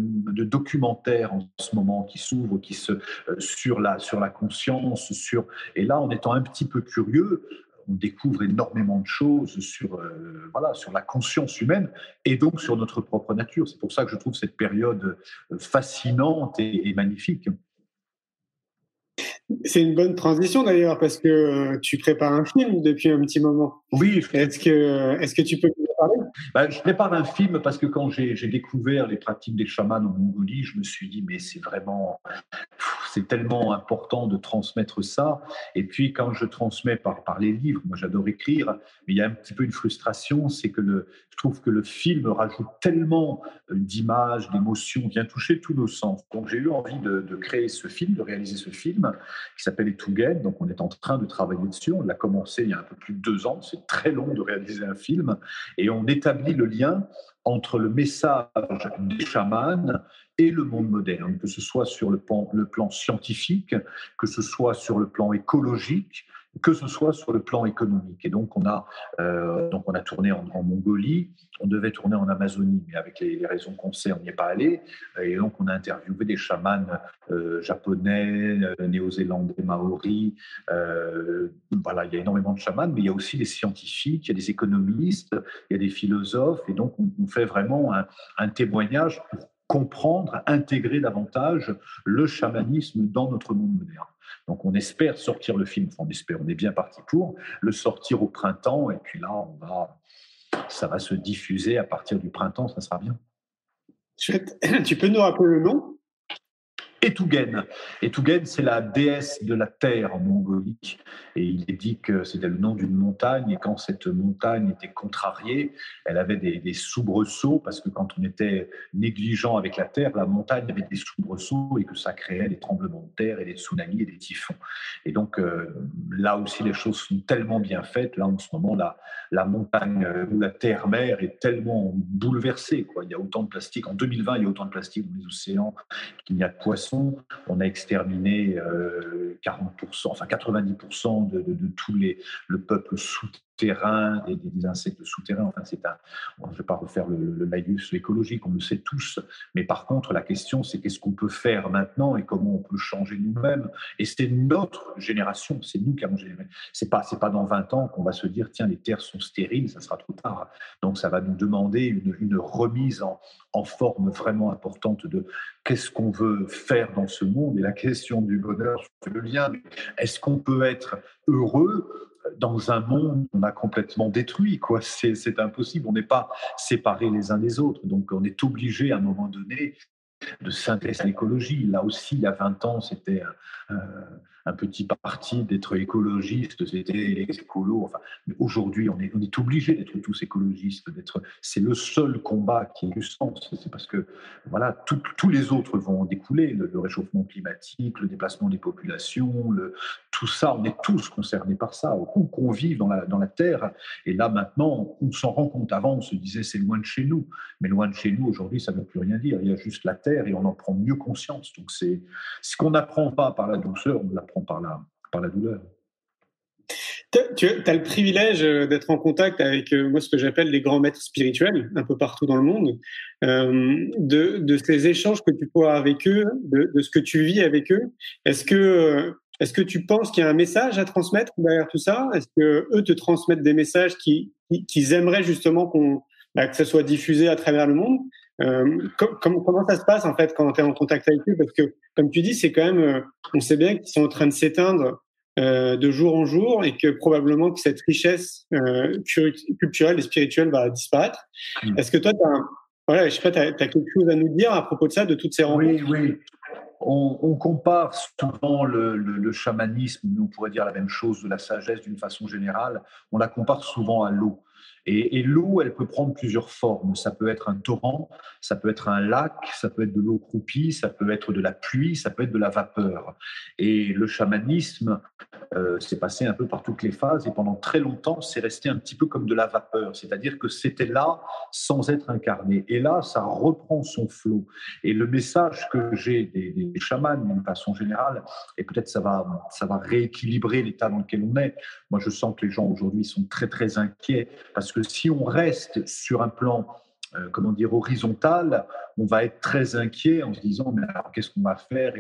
documentaires en ce moment qui s'ouvrent, qui se euh, sur la sur la conscience, sur et là en étant un petit peu curieux, on découvre énormément de choses sur euh, voilà sur la conscience humaine et donc sur notre propre nature. C'est pour ça que je trouve cette période euh, fascinante et magnifique. C'est une bonne transition d'ailleurs parce que euh, tu prépares un film depuis un petit moment. Oui. Est-ce que, est-ce que tu peux nous parler? Ben, Je prépare un film parce que quand j'ai découvert les pratiques des chamans en Mongolie, je me suis dit mais c'est vraiment, c'est tellement important de transmettre ça. Et puis quand je transmets par, par les livres, moi j'adore écrire, mais il y a un petit peu une frustration, c'est que le, je trouve que le film rajoute tellement euh, d'images, d'émotions, vient toucher tous nos sens. Donc j'ai eu envie de, de créer ce film, de réaliser ce film qui s'appelle Etougen. Donc, on est en train de travailler dessus. On l'a commencé il y a un peu plus de deux ans. C'est très long de réaliser un film. Et on établit le lien entre le message des chamans et le monde moderne, que ce soit sur le plan scientifique, que ce soit sur le plan écologique, que ce soit sur le plan économique. Et donc, on a, euh, donc on a tourné en, Mongolie, on devait tourner en Amazonie, mais avec les, raisons qu'on sait, on n'y est pas allé. Et donc, on a interviewé des chamans euh, japonais, euh, néo-zélandais, maoris. voilà, il y a énormément de chamans, mais il y a aussi des scientifiques, il y a des économistes, il y a des philosophes. Et donc, on, fait vraiment un témoignage pour comprendre, intégrer davantage le chamanisme dans notre monde moderne. Donc on espère sortir le film, on espère, on est bien parti pour le sortir au printemps, et puis là, on va, ça va se diffuser à partir du printemps, ça sera bien. Tu peux nous rappeler le nom? Etougen. Etougen, c'est la déesse de la terre en Mongolie. Et il est dit que c'était le nom d'une montagne. Et quand cette montagne était contrariée, elle avait des, soubresauts, parce que quand on était négligent avec la terre, la montagne avait des soubresauts et que ça créait des tremblements de terre et des tsunamis et des typhons. Et donc euh, là aussi, les choses sont tellement bien faites. Là, en ce moment, la, montagne euh, ou la terre-mer est tellement bouleversée. Il y a autant de plastique. En 2020, il y a autant de plastique dans les océans qu'il n'y a de poissons on a exterminé 40%, euh, enfin 90% de, de, tous les, le peuple souterrain et des, insectes souterrains. Enfin, c'est un, on ne vais pas refaire le, le laïus écologique, on le sait tous. Mais par contre, la question, c'est qu'est-ce qu'on peut faire maintenant et comment on peut changer nous-mêmes. Et c'est notre génération, c'est nous qui avons généré. C'est pas, pas dans 20 ans qu'on va se dire, tiens, les terres sont stériles, ça sera trop tard. Donc, ça va nous demander une, remise en, en forme vraiment importante de qu'est-ce qu'on veut faire dans ce monde. Et la question du bonheur, je fais le lien. Est-ce qu'on peut être heureux dans un monde qu'on a complètement détruit quoi. C'est impossible. On n'est pas séparés les uns des autres. Donc on est obligé à un moment donné de synthèse à l'écologie. Là aussi, il y a 20 ans, c'était un petit parti d'être écologiste, c'était les écolos. Enfin, aujourd'hui, on est, on est obligé d'être tous écologistes. D'être, c'est le seul combat qui a du sens. C'est parce que voilà, tous les autres vont découler le, réchauffement climatique, le déplacement des populations, tout ça. On est tous concernés par ça. Qu'on vive dans la, dans la terre. Et là maintenant, on s'en rend compte. Avant, on se disait c'est loin de chez nous, mais loin de chez nous aujourd'hui, ça ne veut plus rien dire. Il y a juste la terre et on en prend mieux conscience. Donc c'est ce qu'on n'apprend pas par la douceur, on l'apprend par la, par la douleur. Tu as le privilège euh, d'être en contact avec euh, moi ce que j'appelle les grands maîtres spirituels un peu partout dans le monde, euh, de, de, ces échanges que tu peux avoir avec eux, de, ce que tu vis avec eux. Est-ce que est-ce que tu penses qu'il y a un message à transmettre derrière tout ça? Est-ce que eux te transmettent des messages qu'ils qui, aimeraient justement qu'on bah, que ça soit diffusé à travers le monde? Euh, comment ça se passe en fait quand tu es en contact avec eux? Parce que, comme tu dis, c'est quand même, euh, on sait bien qu'ils sont en train de s'éteindre euh, de jour en jour et que probablement que cette richesse culturelle et spirituelle va disparaître. Mm. Est-ce que toi, tu as, voilà, je sais pas, as, quelque chose à nous dire à propos de ça, de toutes ces rencontres? Oui, oui. On, on, compare souvent le, le, le, chamanisme, on pourrait dire la même chose de la sagesse d'une façon générale, on la compare souvent à l'eau. Et, l'eau, elle peut prendre plusieurs formes. Ça peut être un torrent, ça peut être un lac, ça peut être de l'eau croupie, ça peut être de la pluie, ça peut être de la vapeur. Et le chamanisme euh, s'est passé un peu par toutes les phases et pendant très longtemps, c'est resté un petit peu comme de la vapeur, c'est-à-dire que c'était là sans être incarné. Et là, ça reprend son flot. Et le message que j'ai des, chamans d'une façon générale, et peut-être ça va, ça va rééquilibrer l'état dans lequel on est. Moi, je sens que les gens aujourd'hui sont très très inquiets parce que si on reste sur un plan euh, comment dire, horizontal, on va être très inquiet en se disant, mais alors qu'est-ce qu'on va faire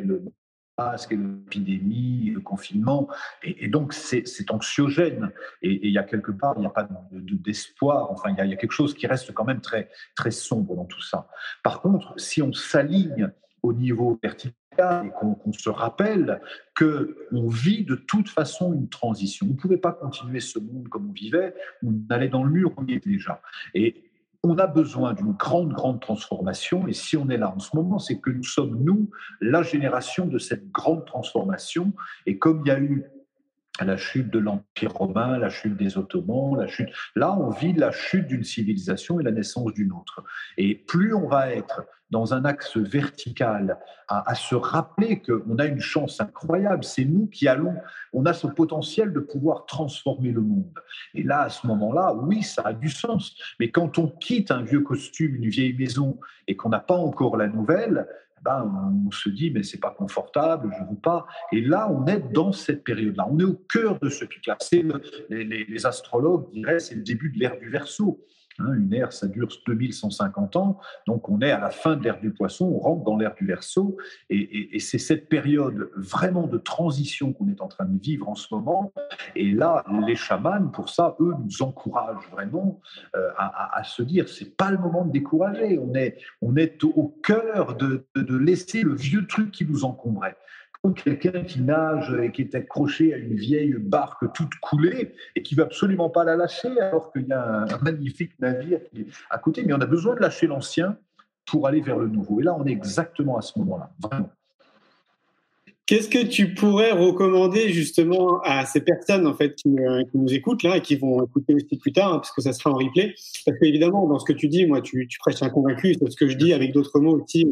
masque, et l'épidémie, le confinement, et, donc c'est anxiogène. Et il y a quelque part, il n'y a pas d'espoir, enfin il y, a, quelque chose qui reste quand même très, très sombre dans tout ça. Par contre, si on s'aligne au niveau vertical, et qu'on se rappelle qu'on vit de toute façon une transition. On ne pouvait pas continuer ce monde comme on vivait, on allait dans le mur, on y est déjà. Et on a besoin d'une grande, grande transformation. Et si on est là en ce moment, c'est que nous sommes, nous, la génération de cette grande transformation. Et comme il y a eu la chute de l'Empire romain, la chute des Ottomans, la chute. Là, on vit la chute d'une civilisation et la naissance d'une autre. Et plus on va être dans un axe vertical à, à se rappeler qu'on a une chance incroyable, c'est nous qui allons, on a ce potentiel de pouvoir transformer le monde. Et là, à ce moment-là, oui, ça a du sens. Mais quand on quitte un vieux costume, une vieille maison, et qu'on n'a pas encore la nouvelle, on se dit, mais c'est pas confortable, je veux pas. Et là, on est dans cette période-là. On est au cœur de ce pic-là. Les, les, les, astrologues diraient, c'est le début de l'ère du Verseau. Hein, une ère, ça dure 2150 ans, donc on est à la fin de l'ère du poisson, on rentre dans l'ère du verso, et, c'est cette période vraiment de transition qu'on est en train de vivre en ce moment. Et là, les chamans, pour ça, eux, nous encouragent vraiment euh, à, se dire, c'est pas le moment de décourager, on est, on est au cœur de, de laisser le vieux truc qui nous encombrait quelqu'un qui nage et qui est accroché à une vieille barque toute coulée et qui veut absolument pas la lâcher alors qu'il y a un, magnifique navire qui est à côté. Mais on a besoin de lâcher l'ancien pour aller vers le nouveau. Et là, on est exactement à ce moment-là, vraiment. Qu'est-ce que tu pourrais recommander justement à ces personnes en fait qui, euh, nous écoutent là et qui vont écouter aussi plus tard, hein, parce que ça sera en replay? Parce qu'évidemment, dans ce que tu dis, moi, tu, tu prêches un convaincu, c'est ce que je dis avec d'autres mots aussi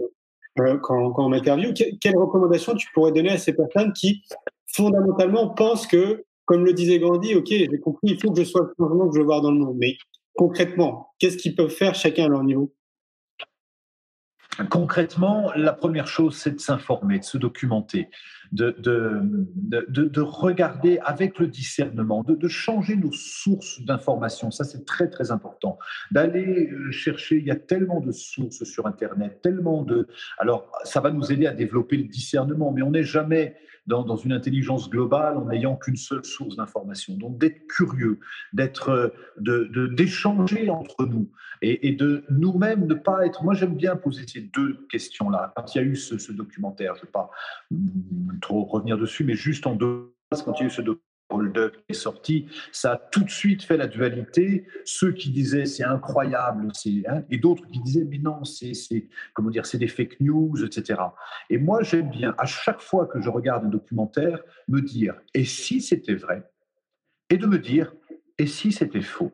quand, quand on m'interviewe. quelles recommandations tu pourrais donner à ces personnes qui, fondamentalement, pensent que, comme le disait Gandhi, OK, j'ai compris, il faut que je sois le changement que je veux voir dans le monde. Mais concrètement, qu'est-ce qu'ils peuvent faire chacun à leur niveau? Concrètement, la première chose, c'est de s'informer, de se documenter, de, de, de, regarder avec le discernement, de, changer nos sources d'information. Ça, c'est très, très important. D'aller euh, chercher, il y a tellement de sources sur Internet, tellement de... Alors, ça va nous aider à développer le discernement, mais on n'est jamais dans, une intelligence globale en n'ayant qu'une seule source d'information. Donc, d'être curieux, d'être, euh, d'échanger entre nous et, et de nous-mêmes ne pas être... Moi, j'aime bien poser ces deux questions-là. Quand il y a eu ce, ce documentaire, je ne vais pas trop revenir dessus, mais juste en deux quand il y a eu ce documentaire Qui est sorti, ça a tout de suite fait la dualité. Ceux qui disaient c'est incroyable, hein, et d'autres qui disaient mais non, c'est comment dire, c'est des fake news, etc. Et moi j'aime bien à chaque fois que je regarde un documentaire me dire et si c'était vrai, et de me dire et si c'était faux?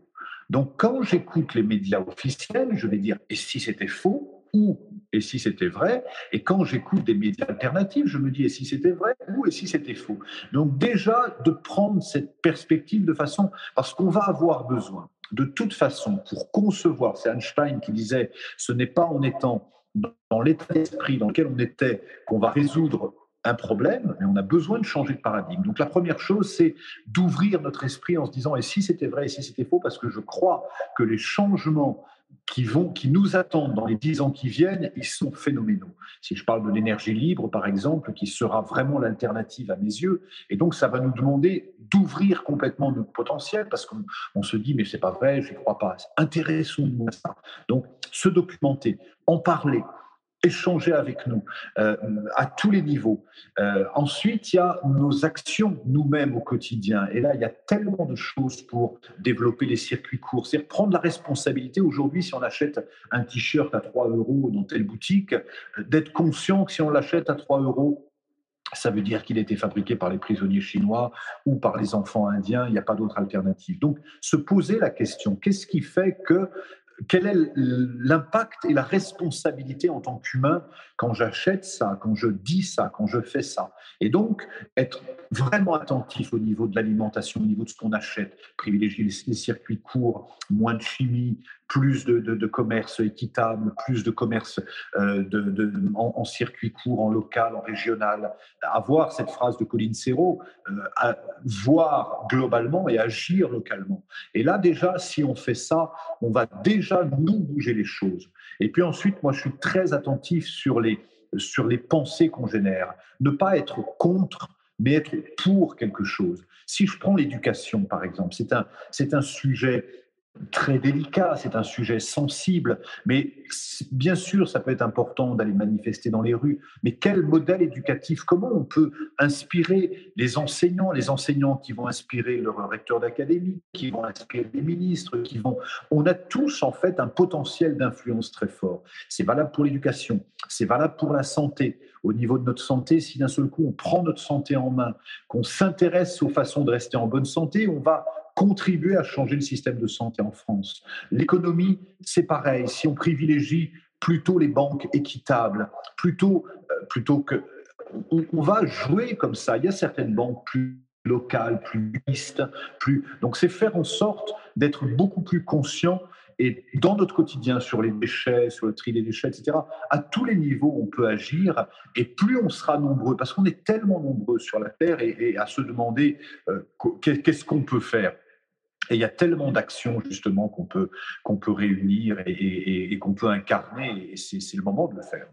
Donc quand j'écoute les médias officiels, je vais dire et si c'était faux ou et si c'était vrai. Et quand j'écoute des médias alternatifs, je me dis et si c'était vrai ou et si c'était faux. Donc déjà de prendre cette perspective de façon parce qu'on va avoir besoin de toute façon pour concevoir. C'est Einstein qui disait ce n'est pas en étant dans l'état d'esprit dans lequel on était qu'on va résoudre un problème, mais on a besoin de changer de paradigme. Donc la première chose, c'est d'ouvrir notre esprit en se disant et si c'était vrai et si c'était faux, parce que je crois que les changements qui, vont, qui nous attendent dans les dix ans qui viennent, ils sont phénoménaux. Si je parle de l'énergie libre, par exemple, qui sera vraiment l'alternative à mes yeux, et donc ça va nous demander d'ouvrir complètement notre potentiel, parce qu'on se dit, mais c'est pas vrai, je ne crois pas. Intéressons-nous à ça. Donc, se documenter, en parler, échanger avec nous euh, à tous les niveaux. Euh, ensuite, il y a nos actions nous-mêmes au quotidien. Et là, il y a tellement de choses pour développer les circuits courts. C'est prendre la responsabilité aujourd'hui, si on achète un t-shirt à 3 euros dans telle boutique, d'être conscient que si on l'achète à 3 euros, ça veut dire qu'il a été fabriqué par les prisonniers chinois ou par les enfants indiens, il n'y a pas d'autre alternative. Donc, se poser la question, qu'est-ce qui fait que quel est l'impact et la responsabilité en tant qu'humain quand j'achète ça, quand je dis ça, quand je fais ça? Et donc, être vraiment attentif au niveau de l'alimentation, au niveau de ce qu'on achète, privilégier les, circuits courts, moins de chimie, plus de, commerce équitable, plus de commerce euh, de, en, circuit court, en local, en régional. Avoir cette phrase de Colline Serrault, euh, voir globalement et agir localement. Et là, déjà, si on fait ça, on va déjà nous bouger les choses. Et puis ensuite, moi, je suis très attentif sur les, sur les pensées qu'on génère. Ne pas être contre, mais être pour quelque chose. Si je prends l'éducation, par exemple, c'est un, c'est un sujet très délicat, c'est un sujet sensible, mais bien sûr, ça peut être important d'aller manifester dans les rues, mais quel modèle éducatif, comment on peut inspirer les enseignants, les enseignants qui vont inspirer leur recteur d'académie, qui vont inspirer les ministres, qui vont... On a tous en fait un potentiel d'influence très fort. C'est valable pour l'éducation, c'est valable pour la santé. Au niveau de notre santé, si d'un seul coup on prend notre santé en main, qu'on s'intéresse aux façons de rester en bonne santé, on va contribuer à changer le système de santé en France. L'économie, c'est pareil. Si on privilégie plutôt les banques équitables, plutôt, euh, plutôt que... On, va jouer comme ça. Il y a certaines banques plus locales, plus listes, plus... Donc c'est faire en sorte d'être beaucoup plus conscient et dans notre quotidien, sur les déchets, sur le tri des déchets, etc., à tous les niveaux, on peut agir. Et plus on sera nombreux, parce qu'on est tellement nombreux sur la Terre et, à se demander euh, qu'est-ce qu'on peut faire. Et il y a tellement d'actions justement qu'on peut, qu'on peut réunir et, qu'on peut incarner, et c'est le moment de le faire.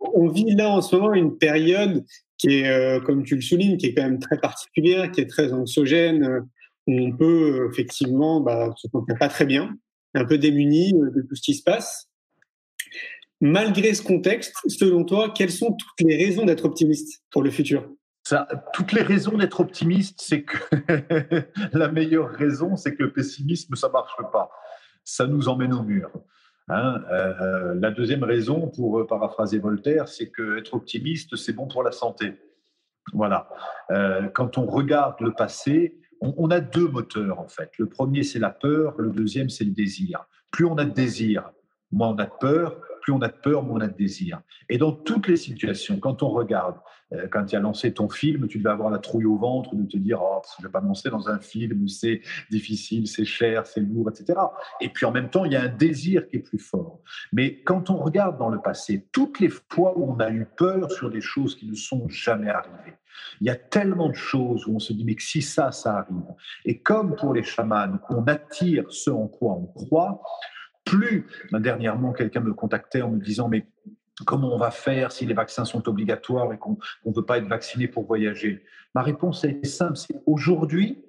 On vit là en ce moment une période qui est, euh, comme tu le soulignes, qui est quand même très particulière, qui est très anxiogène, euh, où on peut euh, effectivement bah, se sentir pas très bien, un peu démuni de tout ce qui se passe. Malgré ce contexte, selon toi, quelles sont toutes les raisons d'être optimiste pour le futur? Toutes les raisons d'être optimiste, c'est que la meilleure raison, c'est que le pessimisme, ça marche pas. Ça nous emmène au mur. Hein. Euh, euh, la deuxième raison, pour euh, paraphraser Voltaire, c'est que être optimiste, c'est bon pour la santé. Voilà. quand on regarde le passé, on, a deux moteurs en fait. Le premier, c'est la peur. Le deuxième, c'est le désir. Plus on a de désir, moins on a de peur plus on a de peur, moins on a de désir. Et dans toutes les situations, quand on regarde, euh, quand tu as lancé ton film, tu devais avoir la trouille au ventre de te dire oh, je vais pas me lancer dans un film, c'est difficile, c'est cher, c'est lourd, etc. Et puis en même temps, il y a un désir qui est plus fort. Mais quand on regarde dans le passé, toutes les fois où on a eu peur sur des choses qui ne sont jamais arrivées, il y a tellement de choses où on se dit, mais si ça, ça arrive. Et comme pour les chamans, on attire ce en quoi on croit, plus. Dernièrement, quelqu'un me contactait en me disant, mais comment on va faire si les vaccins sont obligatoires et qu'on ne veut pas être vacciné pour voyager? Ma réponse est simple, c'est aujourd'hui,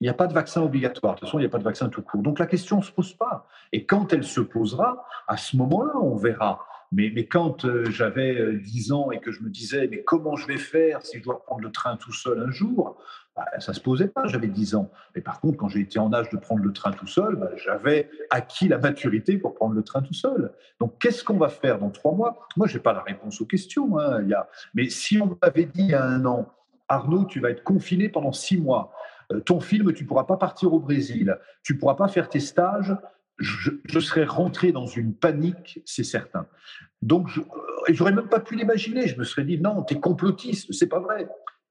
il n'y a pas de vaccin obligatoire. De toute façon, il n'y a pas de vaccin tout court. Donc la question ne se pose pas. Et quand elle se posera, à ce moment-là, on verra. Mais, mais quand euh, j'avais 10 euh, ans et que je me disais, mais comment je vais faire si je dois prendre le train tout seul un jour? Bah, ça se posait pas, j'avais 10 ans. Mais par contre, quand j'ai été en âge de prendre le train tout seul, bah, j'avais acquis la maturité pour prendre le train tout seul. Donc, qu'est-ce qu'on va faire dans trois mois? Moi, je n'ai pas la réponse aux questions. Hein. Mais si on m'avait dit il y a un an, Arnaud, tu vas être confiné pendant six mois, euh, ton film, tu ne pourras pas partir au Brésil, tu ne pourras pas faire tes stages, je, serais rentré dans une panique, c'est certain. Donc, je n'aurais même pas pu l'imaginer. Je me serais dit, non, tu es complotiste, c'est pas vrai.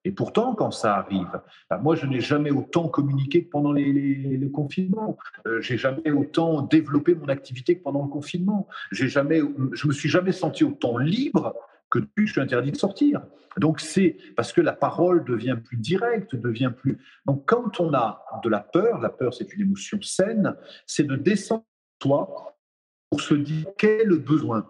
Et pourtant, quand ça arrive, bah, moi, je n'ai jamais autant communiqué que pendant le confinement. Euh, j'ai jamais autant développé mon activité que pendant le confinement. J'ai jamais, je me suis jamais senti autant libre que depuis je suis interdit de sortir. Donc c'est parce que la parole devient plus directe, devient plus. Donc quand on a de la peur, la peur c'est une émotion saine, c'est de descendre toi pour se dire quel est le besoin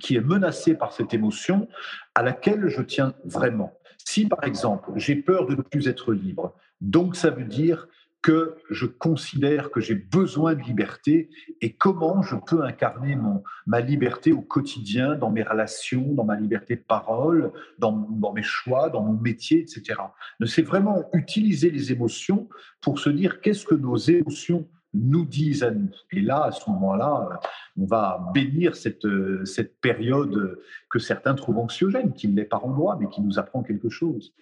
qui est menacé par cette émotion à laquelle je tiens vraiment. Si, par exemple, j'ai peur de ne plus être libre, donc ça veut dire que je considère que j'ai besoin de liberté et comment je peux incarner mon, ma liberté au quotidien, dans mes relations, dans ma liberté de parole, dans, dans mes choix, dans mon métier, etc. C'est vraiment utiliser les émotions pour se dire qu'est-ce que nos émotions nous disent à nous. Et là, à ce moment-là, on va bénir cette, cette période que certains trouvent anxiogène, qui ne l'est pas en droit, mais qui nous apprend quelque chose.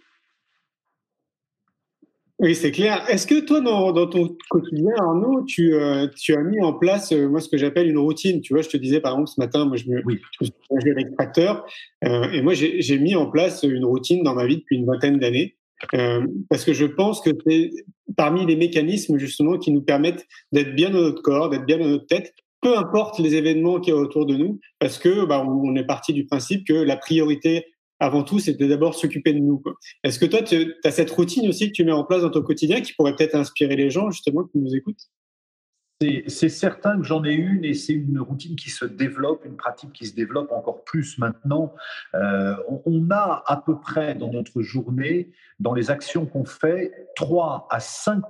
Oui, c'est clair. Est-ce que toi, dans, dans, ton quotidien, Arnaud, tu, euh, tu as mis en place, euh, moi, ce que j'appelle une routine? Tu vois, je te disais, par exemple, ce matin, moi, je me, oui. je suis l'extracteur, euh, et moi, j'ai mis en place une routine dans ma vie depuis une vingtaine d'années. Euh, parce que je pense que c'est parmi les mécanismes justement qui nous permettent d'être bien dans notre corps, d'être bien dans notre tête, peu importe les événements qui sont autour de nous, parce que bah, on est parti du principe que la priorité avant tout, c'était d'abord s'occuper de nous. Est-ce que toi, tu as cette routine aussi que tu mets en place dans ton quotidien qui pourrait peut-être inspirer les gens justement qui nous écoutent? C'est certain que j'en ai une et c'est une routine qui se développe, une pratique qui se développe encore plus maintenant. Euh, on, a à peu près dans notre journée, dans les actions qu'on fait, 3 à 5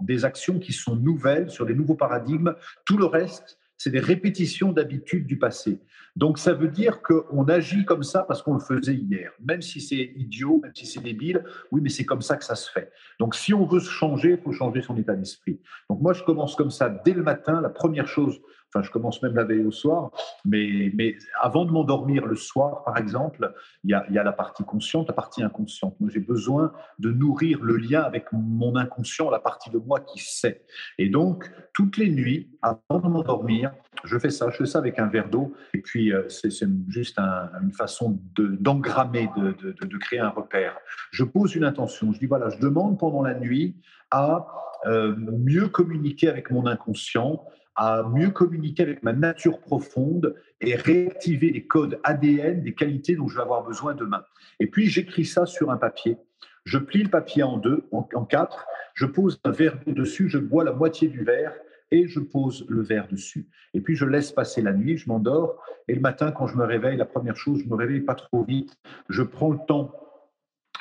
des actions qui sont nouvelles sur les nouveaux paradigmes. Tout le reste, c'est des répétitions d'habitudes du passé. Donc ça veut dire qu'on agit comme ça parce qu'on le faisait hier, même si c'est idiot, même si c'est débile, oui, mais c'est comme ça que ça se fait. Donc si on veut se changer, il faut changer son état d'esprit. Donc moi, je commence comme ça dès le matin. La première chose, enfin je commence même la veille au soir, mais, mais avant de m'endormir le soir, par exemple, il y a, y a la partie consciente, la partie inconsciente. Moi, j'ai besoin de nourrir le lien avec mon inconscient, la partie de moi qui sait. Et donc, toutes les nuits, avant de m'endormir, je fais ça. Je fais ça avec un verre d'eau et puis euh, c'est juste une façon d'engrammer, de, de, créer un repère. Je pose une intention. Je dis voilà, je demande pendant la nuit à euh, mieux communiquer avec mon inconscient, à mieux communiquer avec ma nature profonde et réactiver les codes ADN des qualités dont je vais avoir besoin demain. Et puis j'écris ça sur un papier. Je plie le papier en deux, en, quatre. Je pose un verre dessus. Je bois la moitié du verre et je pose le verre dessus. Et puis je laisse passer la nuit, je m'endors, et le matin, quand je me réveille, la première chose, je me réveille pas trop vite, je prends le temps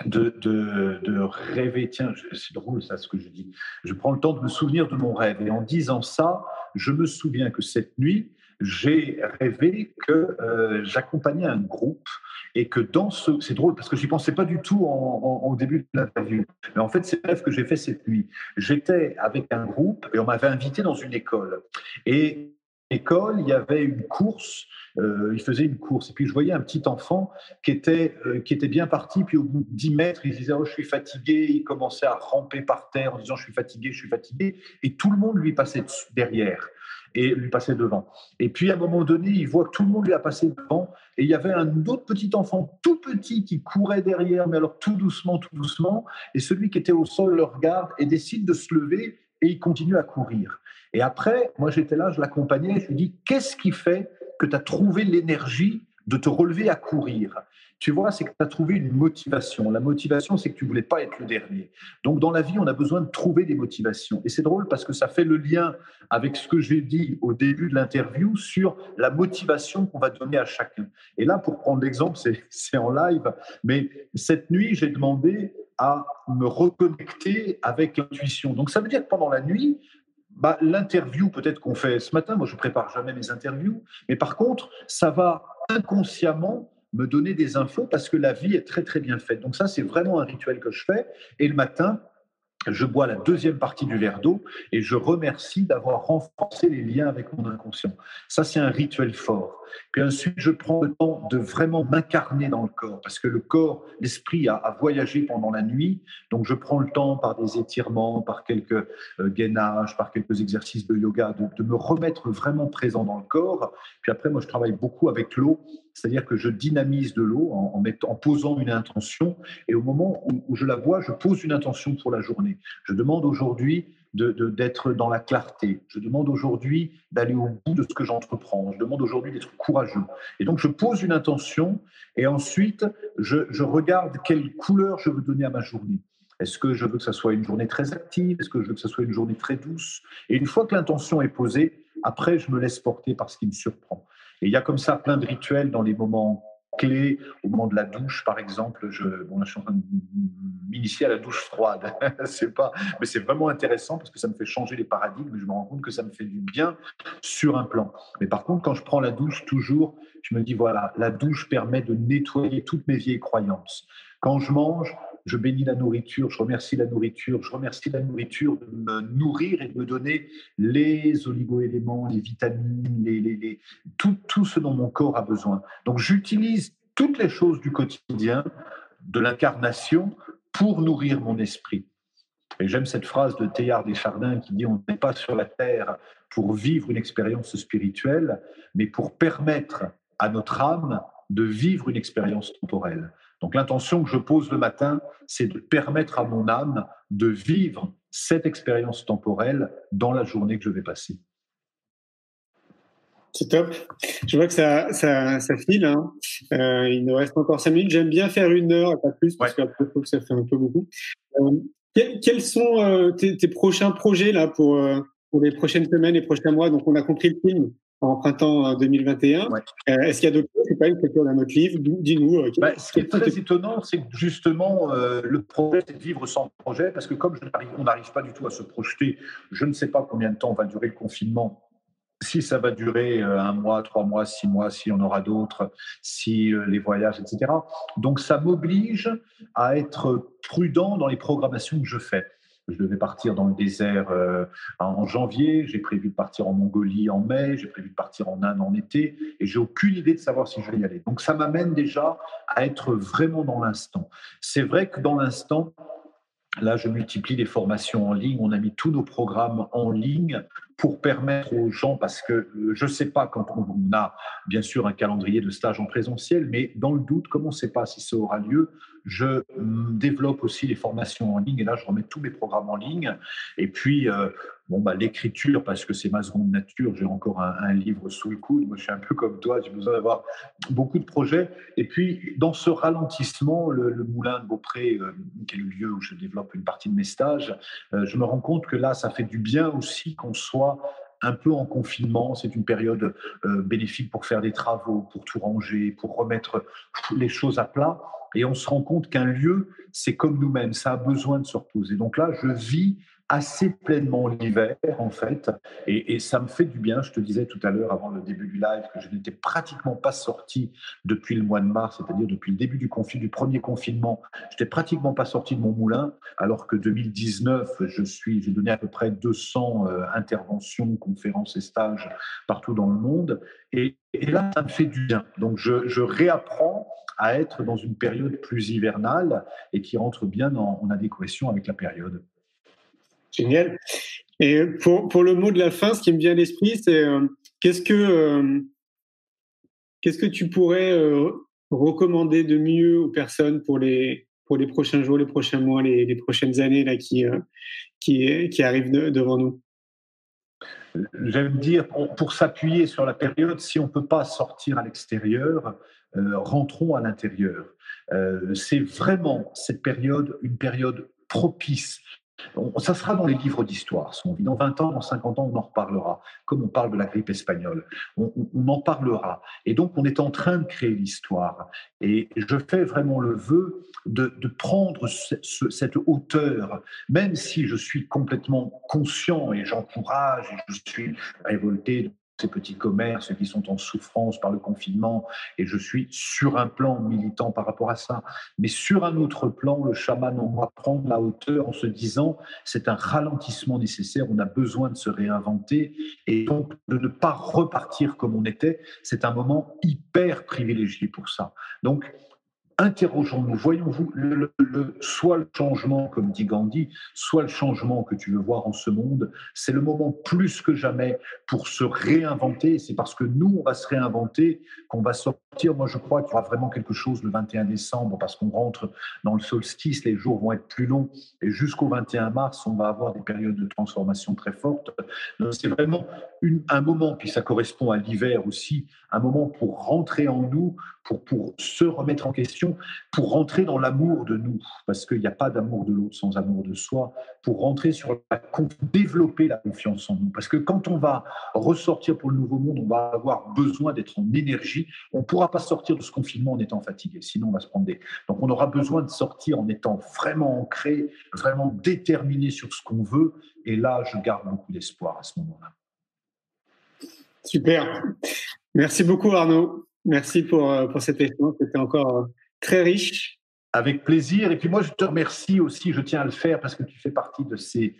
de, de, rêver, tiens, c'est drôle ça ce que je dis, je prends le temps de me souvenir de mon rêve, et en disant ça, je me souviens que cette nuit, j'ai rêvé que euh, j'accompagnais un groupe et que dans ce... C'est drôle parce que j'y pensais pas du tout en, au début de l'interview. Mais en fait, c'est le rêve que j'ai fait cette nuit. J'étais avec un groupe et on m'avait invité dans une école. Et école, il y avait une course, euh, il faisait une course. Et puis je voyais un petit enfant qui était, euh, qui était bien parti, puis au bout de 10 mètres, il disait Oh, je suis fatigué. Il commençait à ramper par terre en disant Je suis fatigué, je suis fatigué. Et tout le monde lui passait derrière et lui passait devant. Et puis à un moment donné, il voit que tout le monde lui a passé devant et il y avait un autre petit enfant tout petit qui courait derrière, mais alors tout doucement, tout doucement. Et celui qui était au sol le regarde et décide de se lever et il continue à courir. Et après, moi j'étais là, je l'accompagnais, je lui dis Qu'est-ce qui fait que tu as trouvé l'énergie de te relever à courir? Tu vois, c'est que tu as trouvé une motivation. La motivation, c'est que tu voulais pas être le dernier. Donc, dans la vie, on a besoin de trouver des motivations. Et c'est drôle parce que ça fait le lien avec ce que j'ai dit au début de l'interview sur la motivation qu'on va donner à chacun. Et là, pour prendre l'exemple, c'est en live, mais cette nuit, j'ai demandé à me reconnecter avec l'intuition. Donc, ça veut dire que pendant la nuit, bah, l'interview peut-être qu'on fait ce matin, moi je prépare jamais mes interviews, mais par contre, ça va inconsciemment me donner des infos parce que la vie est très très bien faite. Donc ça, c'est vraiment un rituel que je fais. Et le matin, je bois la deuxième partie du verre d'eau et je remercie d'avoir renforcé les liens avec mon inconscient. Ça, c'est un rituel fort. Puis ensuite, je prends le temps de vraiment m'incarner dans le corps, parce que le corps, l'esprit a, voyagé pendant la nuit. Donc, je prends le temps par des étirements, par quelques euh, gainages, par quelques exercices de yoga, de, me remettre vraiment présent dans le corps. Puis après, moi, je travaille beaucoup avec l'eau, c'est-à-dire que je dynamise de l'eau en, posant une intention. Et au moment où je la vois, je pose une intention pour la journée. Je demande aujourd'hui d'être dans la clarté. Je demande aujourd'hui d'aller au bout de ce que j'entreprends. Je demande aujourd'hui d'être courageux. Et donc, je pose une intention et ensuite, je, regarde quelle couleur je veux donner à ma journée. Est-ce que je veux que ça soit une journée très active? Est-ce que je veux que ça soit une journée très douce? Et une fois que l'intention est posée, après, je me laisse porter par ce qui me surprend. Et il y a comme ça plein de rituels dans les moments clé au moment de la douche, par exemple. Je, bon, là, je suis en train de m'initier à la douche froide. c'est pas, mais c'est vraiment intéressant parce que ça me fait changer les paradigmes. Je me rends compte que ça me fait du bien sur un plan. Mais par contre, quand je prends la douche, toujours, je me dis voilà, la douche permet de nettoyer toutes mes vieilles croyances. Quand je mange, je bénis la nourriture, je remercie la nourriture, je remercie la nourriture de me nourrir et de me donner les oligo-éléments, les vitamines, les, tout, tout ce dont mon corps a besoin. Donc j'utilise toutes les choses du quotidien, de l'incarnation, pour nourrir mon esprit. Et j'aime cette phrase de Théard Deschardins qui dit On n'est pas sur la terre pour vivre une expérience spirituelle, mais pour permettre à notre âme de vivre une expérience temporelle. Donc l'intention que je pose le matin, c'est de permettre à mon âme de vivre cette expérience temporelle dans la journée que je vais passer. C'est top. Je vois que ça, ça, ça file. Hein. Euh, il nous reste encore cinq minutes. J'aime bien faire une heure, pas plus, parce qu'après, que ça fait un peu beaucoup. Euh, quels, sont euh, tes, tes, prochains projets là pour, pour les prochaines semaines, les prochains mois? Donc, on a compris le film en printemps 2021. Euh, euh, est-ce qu'il y a d'autres choses? Pas une lecture d'un autre livre Dis-nous. Euh, bah, ce qui est très étonnant, c'est que justement, le projet, c'est de vivre sans projet, parce que comme on n'arrive pas du tout à se projeter, je ne sais pas combien de temps va durer le confinement. Si ça va durer un mois, trois mois, six mois, si on aura d'autres, si les voyages, etc. Donc ça m'oblige à être prudent dans les programmations que je fais. Je devais partir dans le désert euh, en janvier, j'ai prévu de partir en Mongolie en mai, j'ai prévu de partir en Inde en été, et j'ai aucune idée de savoir si je vais y aller. Donc ça m'amène déjà à être vraiment dans l'instant. C'est vrai que dans l'instant, Là, je multiplie les formations en ligne. On a mis tous nos programmes en ligne pour permettre aux gens, parce que euh, je ne sais pas quand on a bien sûr un calendrier de stage en présentiel, mais dans le doute, comme on ne sait pas si ça aura lieu, je mm, développe aussi les formations en ligne. Et là, je remets tous mes programmes en ligne. Et puis, euh, bon, bah, l'écriture, parce que c'est ma seconde nature, j'ai encore un, livre sous le coude. Moi, je suis un peu comme toi, j'ai besoin d'avoir beaucoup de projets. Et puis, dans ce ralentissement, le, Moulin de Beaupré, euh, qui est le lieu où je développe une partie de mes stages, je me rends compte que là, ça fait du bien aussi qu'on soit un peu en confinement. C'est une période bénéfique pour faire des travaux, pour tout ranger, pour remettre les choses à plat. Et on se rend compte qu'un lieu, c'est comme nous-mêmes, ça a besoin de se reposer. Donc là, je vis assez pleinement l'hiver, en fait, et, ça me fait du bien. Je te disais tout à l'heure, avant le début du live, que je n'étais pratiquement pas sorti depuis le mois de mars, c'est-à-dire depuis le début du, du premier confinement. Je n'étais pratiquement pas sorti de mon moulin, alors que 2019, je suis, j'ai donné à peu près 200 euh, interventions, conférences et stages partout dans le monde. Et, là, ça me fait du bien. Donc, je, je réapprends à être dans une période plus hivernale et qui rentre bien en, adéquation avec la période. Génial. Et pour, pour, le mot de la fin, ce qui me vient à l'esprit, c'est euh, qu'est-ce que euh, qu'est-ce que tu pourrais euh, recommander de mieux aux personnes pour les pour les prochains jours, les prochains mois, les, les prochaines années là qui qui, qui arrivent devant nous? J'aime dire, pour, pour s'appuyer sur la période, si on ne peut pas sortir à l'extérieur, rentrons à l'intérieur. C'est vraiment cette période une période propice ça sera dans les livres d'histoire. Dans 20 ans, dans 50 ans, on en reparlera. Comme on parle de la grippe espagnole, on, en parlera. Et donc, on est en train de créer l'histoire. Et je fais vraiment le vœu de, prendre cette hauteur, même si je suis complètement conscient et j'encourage et je suis révolté ces petits commerces qui sont en souffrance par le confinement, et je suis sur un plan militant par rapport à ça. Mais sur un autre plan, le chaman, on va prendre la hauteur en se disant, c'est un ralentissement nécessaire, on a besoin de se réinventer, et donc de ne pas repartir comme on était, c'est un moment hyper privilégié pour ça. Donc, interrogeons-nous, voyons-vous soit le changement, comme dit Gandhi, soit le changement que tu veux voir en ce monde, c'est le moment plus que jamais pour se réinventer. C'est parce que nous, on va se réinventer qu'on va sortir. Moi, je crois qu'il y aura vraiment quelque chose le 21 décembre, parce qu'on rentre dans le solstice, les jours vont être plus longs, et jusqu'au 21 mars, on va avoir des périodes de transformation très fortes. C'est vraiment un moment, puis ça correspond à l'hiver aussi, un moment pour rentrer en nous, pour, pour se remettre en question, pour rentrer dans l'amour de nous, parce qu'il n'y a pas d'amour de l'autre sans amour de soi, pour rentrer sur la, développer la confiance en nous. Parce que quand on va ressortir pour le nouveau monde, on va avoir besoin d'être en énergie. On ne pourra pas sortir de ce confinement en étant fatigué, sinon on va se prendre des... Donc on aura besoin de sortir en étant vraiment ancré, vraiment déterminé sur ce qu'on veut. Et là, je garde beaucoup d'espoir à ce moment-là. Super. Merci beaucoup Arnaud. Merci pour, euh, pour cet échange. C'était encore euh, très riche. Avec plaisir. Et puis moi, je te remercie aussi, je tiens à le faire parce que tu fais partie de ces,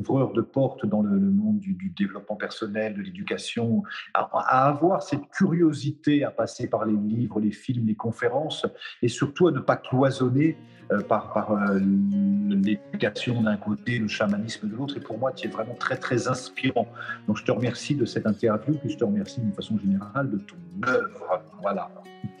ouvreurs de porte dans le, monde du, développement personnel, de l'éducation, à, avoir cette curiosité à passer par les livres, les films, les conférences et surtout à ne pas cloisonner euh, par, par euh, l'éducation d'un côté, le chamanisme de l'autre. Et pour moi, tu es vraiment très, très inspirant. Donc je te remercie de cette interview, puis je te remercie d'une façon générale de ton œuvre. Voilà.